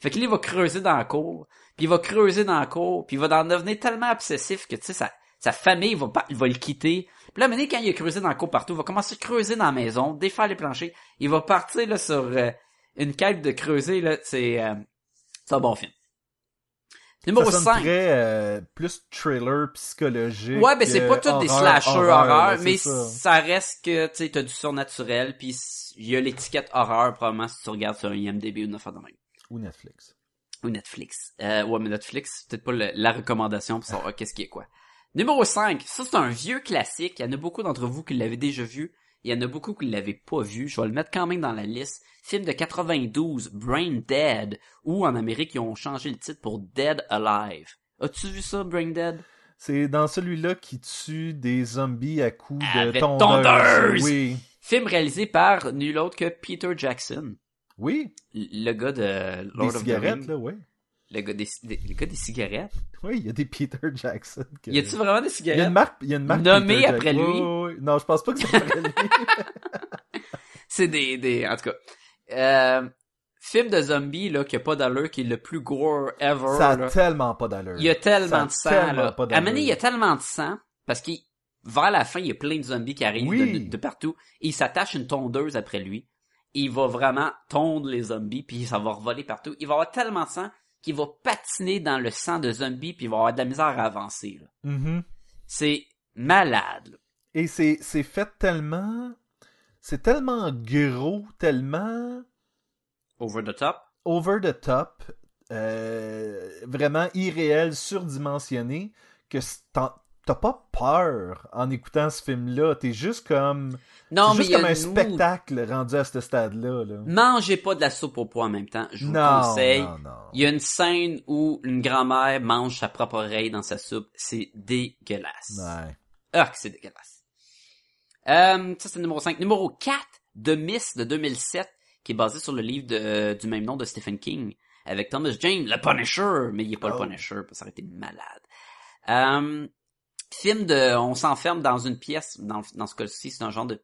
Fait que là, il va creuser dans la cour, puis il va creuser dans la cour, puis il va en devenir tellement obsessif que, tu sais, sa, sa famille va pas, il va le quitter. Puis là, maintenant, quand il a creusé dans la cour partout, il va commencer à creuser dans la maison, défaire les planchers. Il va partir, là, sur euh, une quête de creuser, là, c'est, euh, c'est un bon film. Numéro ça sonne 5. très euh, plus thriller psychologique. Ouais, ben c'est pas tous des slashers horreur, mais ça. ça. reste que tu sais t'as du surnaturel puis il y a l'étiquette horreur probablement si tu regardes sur un IMDb ou une affaire de même. Ou Netflix. Ou Netflix. Euh, ouais, mais Netflix, c'est peut-être pas le- la recommandation pour savoir qu'est-ce qui est quoi. Numéro 5, ça c'est un vieux classique. Il y en a beaucoup d'entre vous qui l'avez déjà vu. Il y en a beaucoup qui l'avaient pas vu. Je vais le mettre quand même dans la liste. Film de 92, Brain Dead, ou en Amérique, ils ont changé le titre pour Dead Alive. As-tu vu ça, Brain Dead? C'est dans celui-là qui tue des zombies à coups de tondeuse. tondeuse! Oui. Film réalisé par nul autre que Peter Jackson. Oui. Le gars de Lord des of the Rings. là. Le gars des, des- le gars des cigarettes. Oui, il y a des Peter Jackson. que- Y a-tu vraiment des Il y a une cigarettes? marque, il y a une marque Nommée après lui? Oui. Non, je pense pas que c'est après lui. C'est des, des, en tout cas. Euh, film de zombies, là, qui a pas d'allure, qui est le plus gore ever, Ça a là. tellement pas d'allure. Il y a tellement a de sang, tellement là. pas À donné, il y a tellement de sang, parce qu'il, vers la fin, il y a plein de zombies qui arrivent Oui. de, partout. Il s'attache une tondeuse après lui. Il va vraiment tondre les zombies, puis ça va revoler partout. Il va avoir tellement de sang qu'il va patiner dans le sang de zombies, puis il va avoir de la misère à avancer. Mhm. C'est malade, là. Et c'est, fait tellement... C'est tellement gros, tellement Over the top. over the top, euh, vraiment irréel, surdimensionné, que t'as pas peur en écoutant ce film-là. T'es juste comme... Non, mais juste comme un mood. spectacle rendu à ce stade-là. Là. Mangez pas de la soupe au pois en même temps. Je vous non, conseille. non, non. Il y a une scène où une grand-mère mange sa propre oreille dans sa soupe. C'est dégueulasse. Ouais. Ah, que c'est dégueulasse. Euh, ça, c'est le numéro 5. Numéro 4, The Mist de 2007, qui est basé sur le livre de- du même nom de Stephen King, avec Thomas Jane, le Punisher, mais il est pas Oh. le Punisher, parce que ça aurait été malade. Euh, film de, on s'enferme dans une pièce, dans, dans ce cas-ci, c'est un genre de,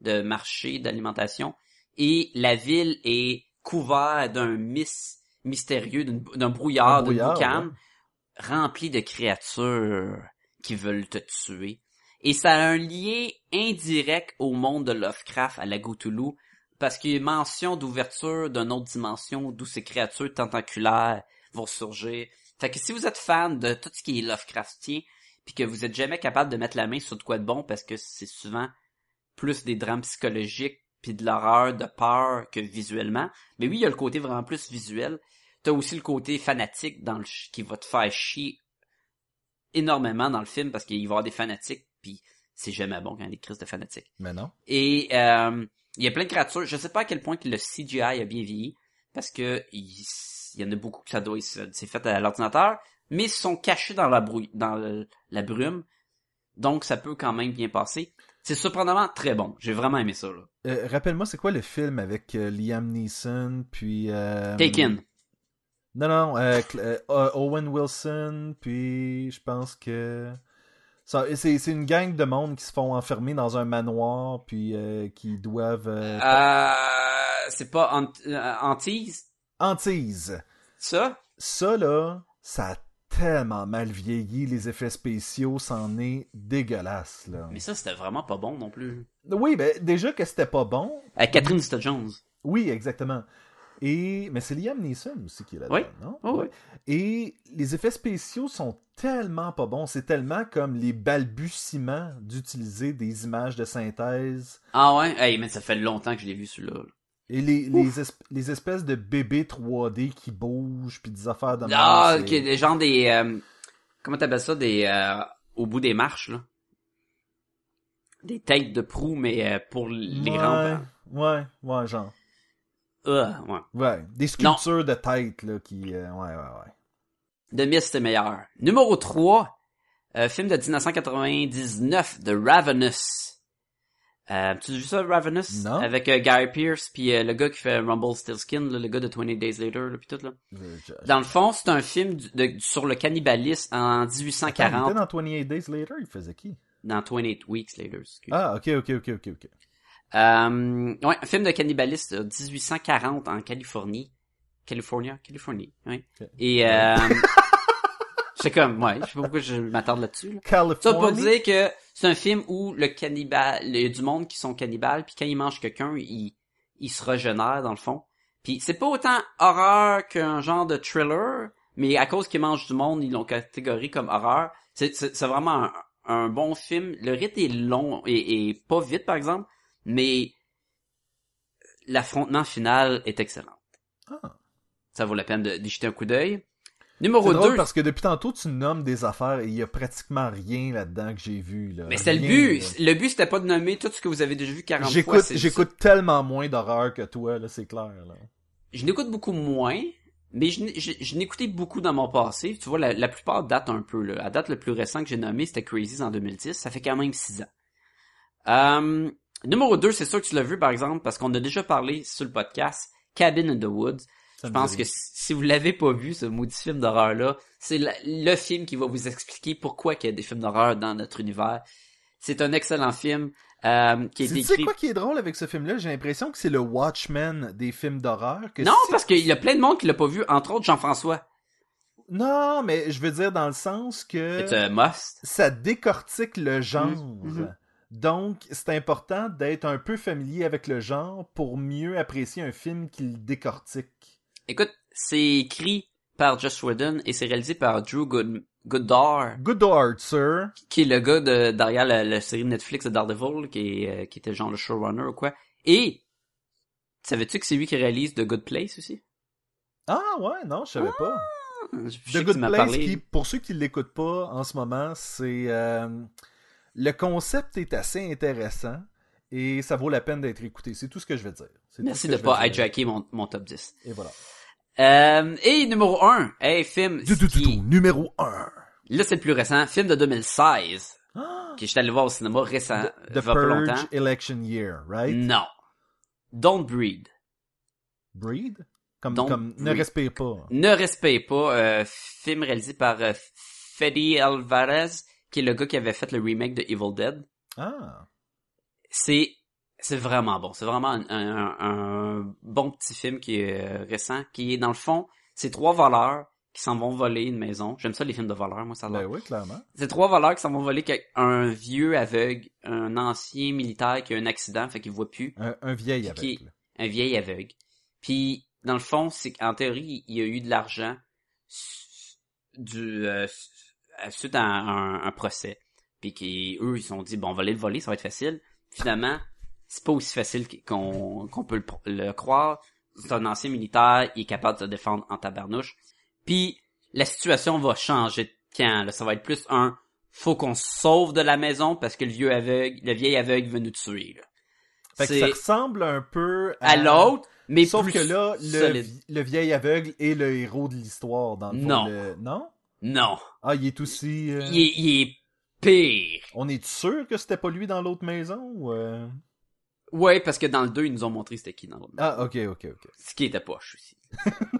de marché d'alimentation, et la ville est couverte d'un mist mystérieux, d'un brouillard, boucane, ouais. rempli de créatures qui veulent te tuer. Et ça a un lien indirect au monde de Lovecraft à la Cthulhu, parce qu'il y a une mention d'ouverture d'une autre dimension d'où ces créatures tentaculaires vont surgir. Fait que si vous êtes fan de tout ce qui est Lovecraftien, puis que vous êtes jamais capable de mettre la main sur de quoi de bon, parce que c'est souvent plus des drames psychologiques, puis de l'horreur, de peur que visuellement. Mais oui, il y a le côté vraiment plus visuel. T'as aussi le côté fanatique dans le qui va te faire chier énormément dans le film parce qu'il va y avoir des fanatiques puis c'est jamais bon quand il y a des crises de fanatiques. Mais non. Et euh, il y a plein de créatures. Je sais pas à quel point que le CGI a bien vieilli parce que il, il y en a beaucoup que ça doit c'est fait à l'ordinateur, mais ils sont cachés dans la brouille, dans le- la brume. Donc ça peut quand même bien passer. C'est surprenamment très bon. J'ai vraiment aimé ça. Euh, Rappelle-moi, c'est quoi le film avec euh, Liam Neeson, puis... Euh, Taken. Non, non, euh, euh, Owen Wilson, puis je pense que... C'est une gang de monde qui se font enfermer dans un manoir, puis qui doivent... c'est pas Ant Antise, Antise. ça? Ça, là, ça a tellement mal vieilli, les effets spéciaux, c'en est dégueulasse, là. Mais ça, c'était vraiment pas bon non plus. Oui, ben, déjà que c'était pas bon, Avec Catherine Zeta-Jones. Oui, exactement. Et mais c'est Liam Neeson aussi qui est là-dedans, Oui. non? Oh, oui. Et les effets spéciaux sont tellement pas bons, c'est tellement comme les balbutiements d'utiliser des images de synthèse Ah ouais? Hey, mais ça fait longtemps que je l'ai vu celui-là. Et les, les, esp- les espèces de bébés 3D qui bougent puis des affaires de Ah, ok, des gens des... euh, comment t'appelles ça? Des... euh, au bout des marches, là. Des têtes de proue, mais euh, pour les ouais, rampes. ouais, ouais, genre. Ouais. Ouais, des sculptures de tête là qui ouais ouais ouais. The Mist, c'est meilleur. Numéro 3, euh, film de 1999, The Ravenous. Euh, tu as vu ça, Ravenous? Non. Avec euh, Guy Pearce, puis euh, le gars qui fait Rumble Still Skin, là, le gars de 20 Days Later, là, puis tout, là. Je- je- Dans le fond, c'est un film du- de- sur le cannibalisme en Attends, il 1840, était dans 28 Days Later, il faisait qui? Dans 28 Weeks Later, excuse. Ah, ok, ok, ok, ok, ok. Euh, ouais, un film de cannibalisme de 1840 en Californie. California? Californie, ouais. Ok. Et, euh, c'est comme, ouais, je sais pas pourquoi je m'attarde là-dessus, là. Ça pour dire que c'est un film où le cannibale, il y a du monde qui sont cannibales, puis quand ils mangent quelqu'un, ils, ils se régénèrent dans le fond. Puis c'est pas autant horreur qu'un genre de thriller, mais à cause qu'ils mangent du monde, ils l'ont catégorie comme horreur. C'est, vraiment un, un bon film. Le rythme est long et, et pas vite par exemple, mais l'affrontement final est excellent. Ah. Ça vaut la peine de- d'y jeter un coup d'œil. C'est Numéro drôle 2. parce que depuis tantôt, tu nommes des affaires et il y a pratiquement rien là-dedans que j'ai vu. Là. Mais c'était le but. là. Le but, c'était pas de nommer tout ce que vous avez déjà vu 40 fois. J'écoute, c'est- tellement moins d'horreur que toi, là, c'est clair. Là. Je n'écoute beaucoup moins, mais je, n'ai- je, je n'écoutais beaucoup dans mon passé. Tu vois, la, la plupart datent un peu. Là. La date le plus récent que j'ai nommé, c'était Crazy en 2010. Ça fait quand même 6 ans. Euh, numéro 2, c'est sûr que tu l'as vu, par exemple, parce qu'on a déjà parlé sur le podcast, Cabin in the Woods. Ça Je pense dit que si vous l'avez pas vu, ce maudit film d'horreur-là, c'est le film qui va vous expliquer pourquoi il y a des films d'horreur dans notre univers. C'est un excellent film euh, qui Tu sais quoi qui est drôle avec ce film-là? J'ai l'impression que c'est le Watchmen des films d'horreur. que Non, parce qu'il y a plein de monde qui l'a pas vu, entre autres Jean-François. Non, mais je veux dire dans le sens que C'est un must. ça décortique le genre. Mhm. Donc, c'est important d'être un peu familier avec le genre pour mieux apprécier un film qui le décortique. Écoute, c'est écrit par Joss Whedon et c'est réalisé par Drew Good Goddard, Good art, sir. qui est le gars de, derrière la, la série Netflix de Daredevil, qui, est, euh, qui était genre le showrunner ou quoi. Et, savais-tu que c'est lui qui réalise The Good Place aussi? Ah ouais, non, je savais pas. Je sais The Good Place, parlé. qui, pour ceux qui l'écoutent pas en ce moment, c'est euh, le concept est assez intéressant et ça vaut la peine d'être écouté. C'est tout ce que je vais dire. Merci de je pas hijacker mon, mon top 10. Et voilà. Euh, et numéro 1, hey, film, Du qui- numéro 1. là c'est le plus récent, film de 2016, que j'étais allé voir au cinéma récent, The, The pas longtemps. Election Year, right? Non. Don't Breed. Breed? Comme, Don't comme ne respire pas. Ne respecte pas, euh, film réalisé par euh, Fede Alvarez, qui est le gars qui avait fait le remake de Evil Dead. Ah. C'est c'est vraiment bon. C'est vraiment un, un- un bon petit film qui est euh, récent, qui est dans le fond, c'est trois voleurs qui s'en vont voler une maison. J'aime ça les films de voleurs, moi ça. Ben oui, clairement. C'est trois voleurs qui s'en vont voler un vieux aveugle, un ancien militaire qui a un accident, fait qu'il voit plus, Un, un vieil Qui- aveugle. un vieil aveugle. Puis dans le fond, c'est qu'en théorie, il y a eu de l'argent du euh, suite à un, un procès. Puis qui eux ils se sont dit bon, on va aller le voler, ça va être facile. Finalement, c'est pas aussi facile qu'on qu'on peut le, le croire. C'est un ancien militaire, il est capable de se défendre en tabarnouche. Puis la situation va changer de quand. Là, ça va être plus un faut qu'on se sauve de la maison parce que le vieux aveugle, le vieil aveugle veut nous tuer. Là. Fait que ça ressemble un peu à l'autre, mais Sauf plus que là, le, le vieil aveugle est le héros de l'histoire, dans le fond. Non. le- Non? Non. Ah, il est aussi... euh, Il, est, il est pire. On est sûr que c'était pas lui dans l'autre maison? ou, euh? Ouais, parce que dans le 2, ils nous ont montré c'était qui dans l'autre. Ah, ok, ok, ok. Ce qui était poche aussi.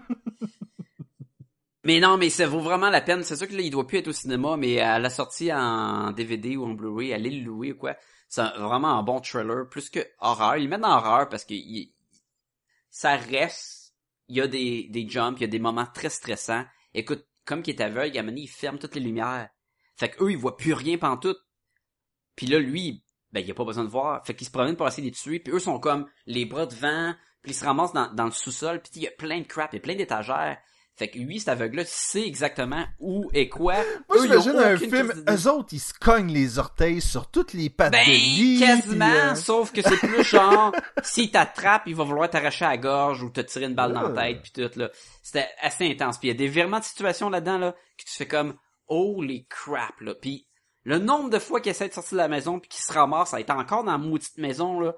mais non, mais ça vaut vraiment la peine. C'est sûr que là, il doit plus être au cinéma, mais à la sortie en DVD ou en Blu-ray, allez le louer ou quoi. C'est vraiment un bon thriller, plus que horreur. Ils le mettent dans horreur parce que il- ça reste. Il y a des, des jumps, il y a des moments très stressants. Écoute, comme qu'il est aveugle, à un moment donné, il ferme toutes les lumières. Fait que eux, ils voient plus rien pantoute. Puis là, lui, ben, il a pas besoin de voir. Fait qu'il se promène pour essayer de les tuer. Puis eux sont comme les bras devant. Puis ils se ramassent dans, dans le sous-sol. Puis il y a plein de crap, il y a plein d'étagères. Fait que lui, cet aveugle-là, sait exactement où et quoi. Moi, j'imagine un film, eux autres, ils se cognent les orteils sur toutes les pattes Ben, de lit. quasiment, euh, sauf que c'est plus genre, s'il t'attrape, il va vouloir t'arracher à la gorge ou te tirer une balle dans la tête, puis tout, là. C'était assez intense. Puis il y a des virements de situation là-dedans, là, que tu fais comme, holy crap, là. Puis le nombre de fois qu'il essaie de sortir de la maison, puis qu'il se ramasse à être encore dans la maudite maison, là,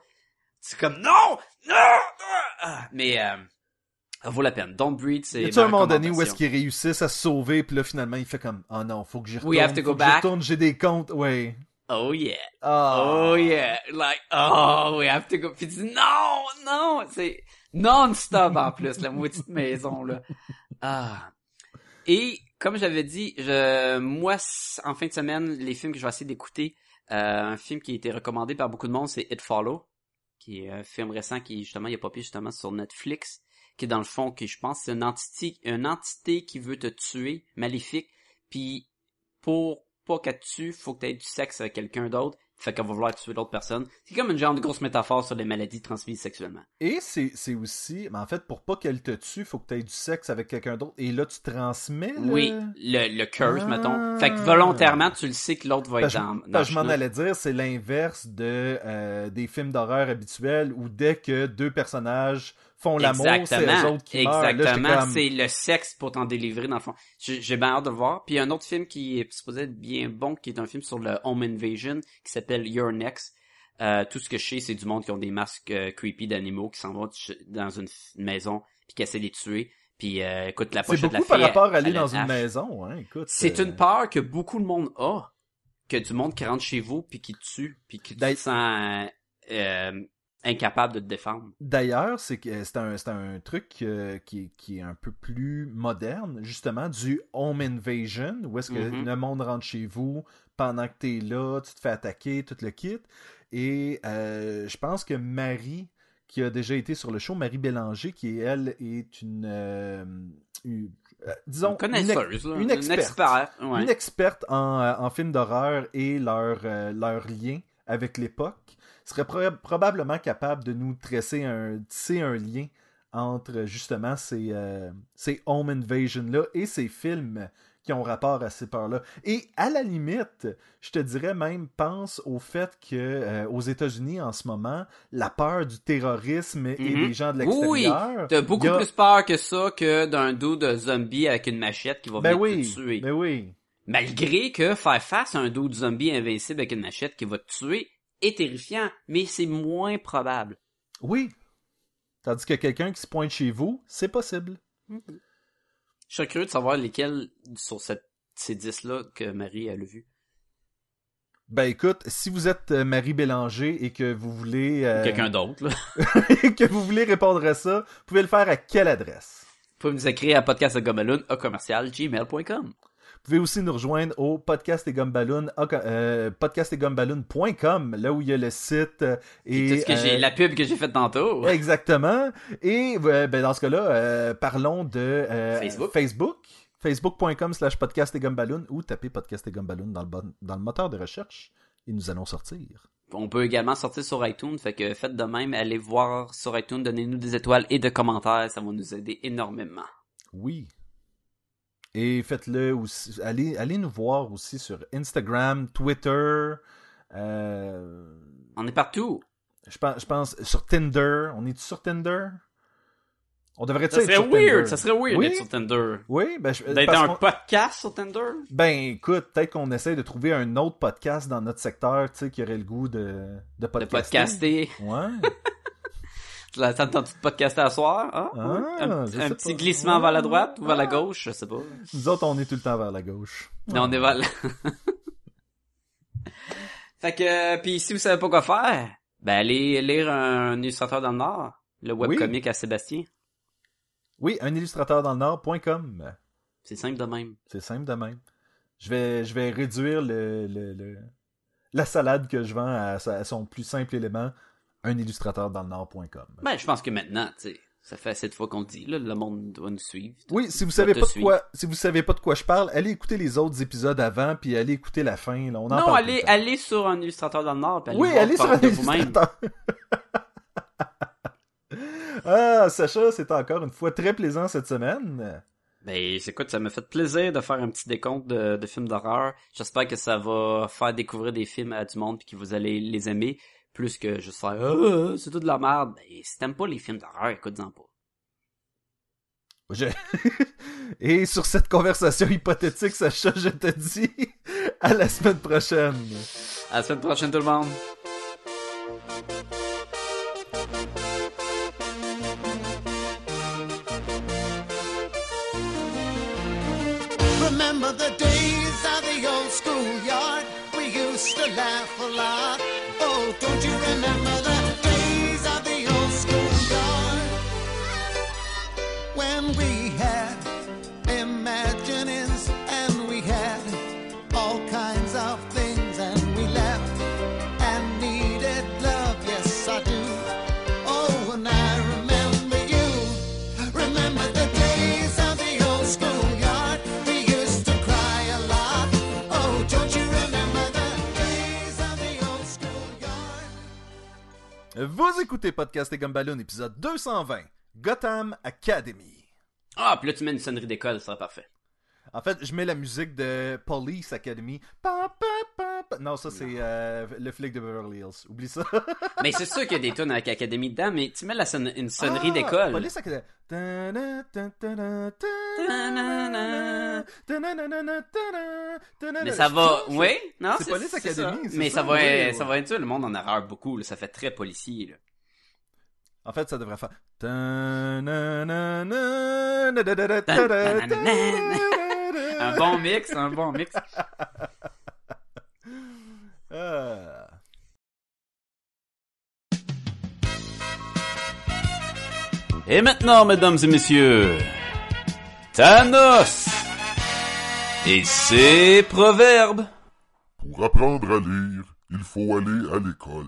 c'est comme, non! Non! Ah! Mais, euh, ça vaut la peine. Don't Breed, c'est Y ma un moment donné où est-ce qu'ils réussissent à se sauver, puis là, finalement, il fait comme, oh non, faut que j'y retourne. We have to go faut que back. retourne, j'ai des comptes, ouais. Oh yeah. Ah. Oh yeah, like oh we have to go. Puis dis non, non, c'est non-stop en plus la maudite maison là. Ah. Et comme j'avais dit, je moi en fin de semaine, les films que je vais essayer d'écouter, euh, un film qui a été recommandé par beaucoup de monde, c'est It Follow, qui est un film récent qui justement il a popé justement sur Netflix, qui est dans le fond qui je pense c'est une entité une entité qui veut te tuer, maléfique, puis pour pas qu'elle te tue, faut que tu aies du sexe avec quelqu'un d'autre. Fait qu'elle va vouloir tuer l'autre personne. C'est comme une genre de grosse métaphore sur les maladies transmises sexuellement. Et c'est c'est aussi, mais en fait, pour pas qu'elle te tue, faut que tu aies du sexe avec quelqu'un d'autre. Et là, tu transmets le... Oui, le, le curse, Ah. mettons. Fait que volontairement, tu le sais que l'autre va être que- dans, je m'en allais dire, c'est l'inverse de euh, des films d'horreur habituels où dès que deux personnages font l'amour, c'est Exactement. autres qui Exactement. comme- C'est le sexe pour t'en délivrer, dans le fond. J'ai bien hâte de le voir. Puis il y a un autre film qui est supposé être bien bon, qui est un film sur le home invasion, qui s'appelle Your Next. Euh, tout ce que je sais, c'est du monde qui ont des masques euh, creepy d'animaux, qui s'en vont dans une maison, puis qui essaient de les tuer. Puis euh, écoute, la C'est pochette de la beaucoup par fille, rapport à aller dans une maison, hein, écoute. C'est euh, une peur que beaucoup de monde a, que du monde qui rentre chez vous puis qui tue, puis qui D'ailleurs- sent euh, incapable de te défendre. D'ailleurs, c'est c'est un, un truc euh, qui, est- qui est un peu plus moderne, justement, du home invasion, où est-ce que Mhm. le monde rentre chez vous pendant que t'es là, tu te fais attaquer, tout le kit. Et euh, je pense que Marie, qui a déjà été sur le show, Marie Bélanger, qui elle est une, euh, une- euh, disons, Une connaisseuse, une une experte. ouais. une experte en, euh, en films d'horreur et leur, euh, leur lien avec l'époque, serait pro- probablement capable de nous tresser un, tisser un lien entre justement ces, euh, ces home invasion-là et ces films qui ont rapport à ces peurs-là. Et à la limite, je te dirais même, pense au fait que euh, aux États-Unis en ce moment, la peur du terrorisme et Mhm. des gens de Oui, l'extérieur. T'as beaucoup a- plus peur que ça que d'un dos de zombie avec une machette qui va Ben venir oui, te tuer. ben oui. Malgré que faire face à un dos de zombie invincible avec une machette qui va te tuer est terrifiant, mais c'est moins probable. Oui. Tandis que quelqu'un qui se pointe chez vous, c'est possible. Je serais curieux de savoir lesquels sur cette, ces 10-là que Marie a vu. Ben écoute, si vous êtes euh, Marie Bélanger et que vous voulez euh, Quelqu'un d'autre, là. que vous voulez répondre à ça, vous pouvez le faire à quelle adresse? Vous pouvez nous écrire à podcastgumballoon à commercial gmail.com. Vous pouvez aussi nous rejoindre au podcast et Gumballoon, euh, là où il y a le site euh, et Tout ce que j'ai, euh, la pub que j'ai faite tantôt. Exactement. Et euh, ben, dans ce cas-là, parlons de Facebook. Facebook. Facebook.com slash podcast et gumballoon ou tapez podcast et gumballoon dans le, bon- dans le moteur de recherche et nous allons sortir. On peut également sortir sur iTunes, fait que faites de même, allez voir sur iTunes, donnez-nous des étoiles et des commentaires, ça va nous aider énormément. Oui. Et faites-le aussi. Allez, allez nous voir aussi sur Instagram, Twitter. euh, On est partout. je, pense, je pense sur Tinder. On est sur Tinder? On devrait Ça être serait sur weird, Tinder? ça serait weird Oui? d'être sur Tinder. Oui, ben, je- D'être un podcast sur Tinder? Ben écoute, peut-être qu'on essaie de trouver un autre podcast dans notre secteur, tu sais, qui aurait le goût de, de De podcaster. podcaster. Ouais. Tu l'as t'as entendu de podcaster à soir? Ah, Ah, un, petit pas. glissement vers la droite ou vers la Ah. gauche, je sais pas. Nous autres, on est tout le temps vers la gauche. Mais on est vers la... fait que, puis si vous savez pas quoi faire, ben allez lire un illustrateur dans le Nord, le webcomic à Sébastien. Oui, un illustrateur dans le Nord.com. C'est simple de même. C'est simple de même. Je vais, je vais réduire le, le- le- la salade que je vends à son plus simple élément, un illustrateur dans le Nord.com. Ben, je pense que maintenant, tu sais, ça fait assez de fois qu'on le dit, là, le monde doit nous suivre. Oui, si vous savez pas de quoi, si vous savez pas de quoi je parle, allez écouter les autres épisodes avant, puis allez écouter la fin. Là, on en non, parle allez, sur un illustrateur dans le Nord, puis allez Oui, voir allez sur un de vous-même. illustrateur. ah, Sacha, c'est encore une fois très plaisant cette semaine. Ben, quoi, ça m'a fait plaisir de faire un petit décompte de, de films d'horreur. J'espère que ça va faire découvrir des films à du monde puis que vous allez les aimer plus que juste faire Ah, c'est tout de la merde. Ben, si t'aimes pas les films d'horreur, écoute-en pas. Je- Et sur cette conversation hypothétique, Sacha, je te dis à la semaine prochaine. À la semaine prochaine tout le monde. Remember the days of the old schoolyard? We used to laugh a lot. We had Vous écoutez Podcast et Gumballoon, épisode 220, Gotham Academy. Ah, puis là tu mets une sonnerie d'école, ça serait parfait. En fait, je mets la musique de Police Academy. Pa, pa, pa, pa. Non, ça, c'est euh, le flic de Beverly Hills. Oublie ça. Mais c'est sûr qu'il y a des tunes avec Académie dedans, mais tu mets la une sonnerie Ah, d'école. Police Academy. Mais ça va, oui, non, C'est Police Academy, ça. Mais ça, ça va, oui. ça va induire le monde en erreur beaucoup, là. Ça fait très policier, là. En fait, ça devrait faire. Un bon mix, un bon mix. Ah. Et maintenant, mesdames et messieurs, Thanos et ses proverbes. Pour apprendre à lire, il faut aller à l'école.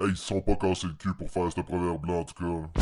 Hey, ils se sont pas cassés le cul pour faire ce proverbe-là, en tout cas.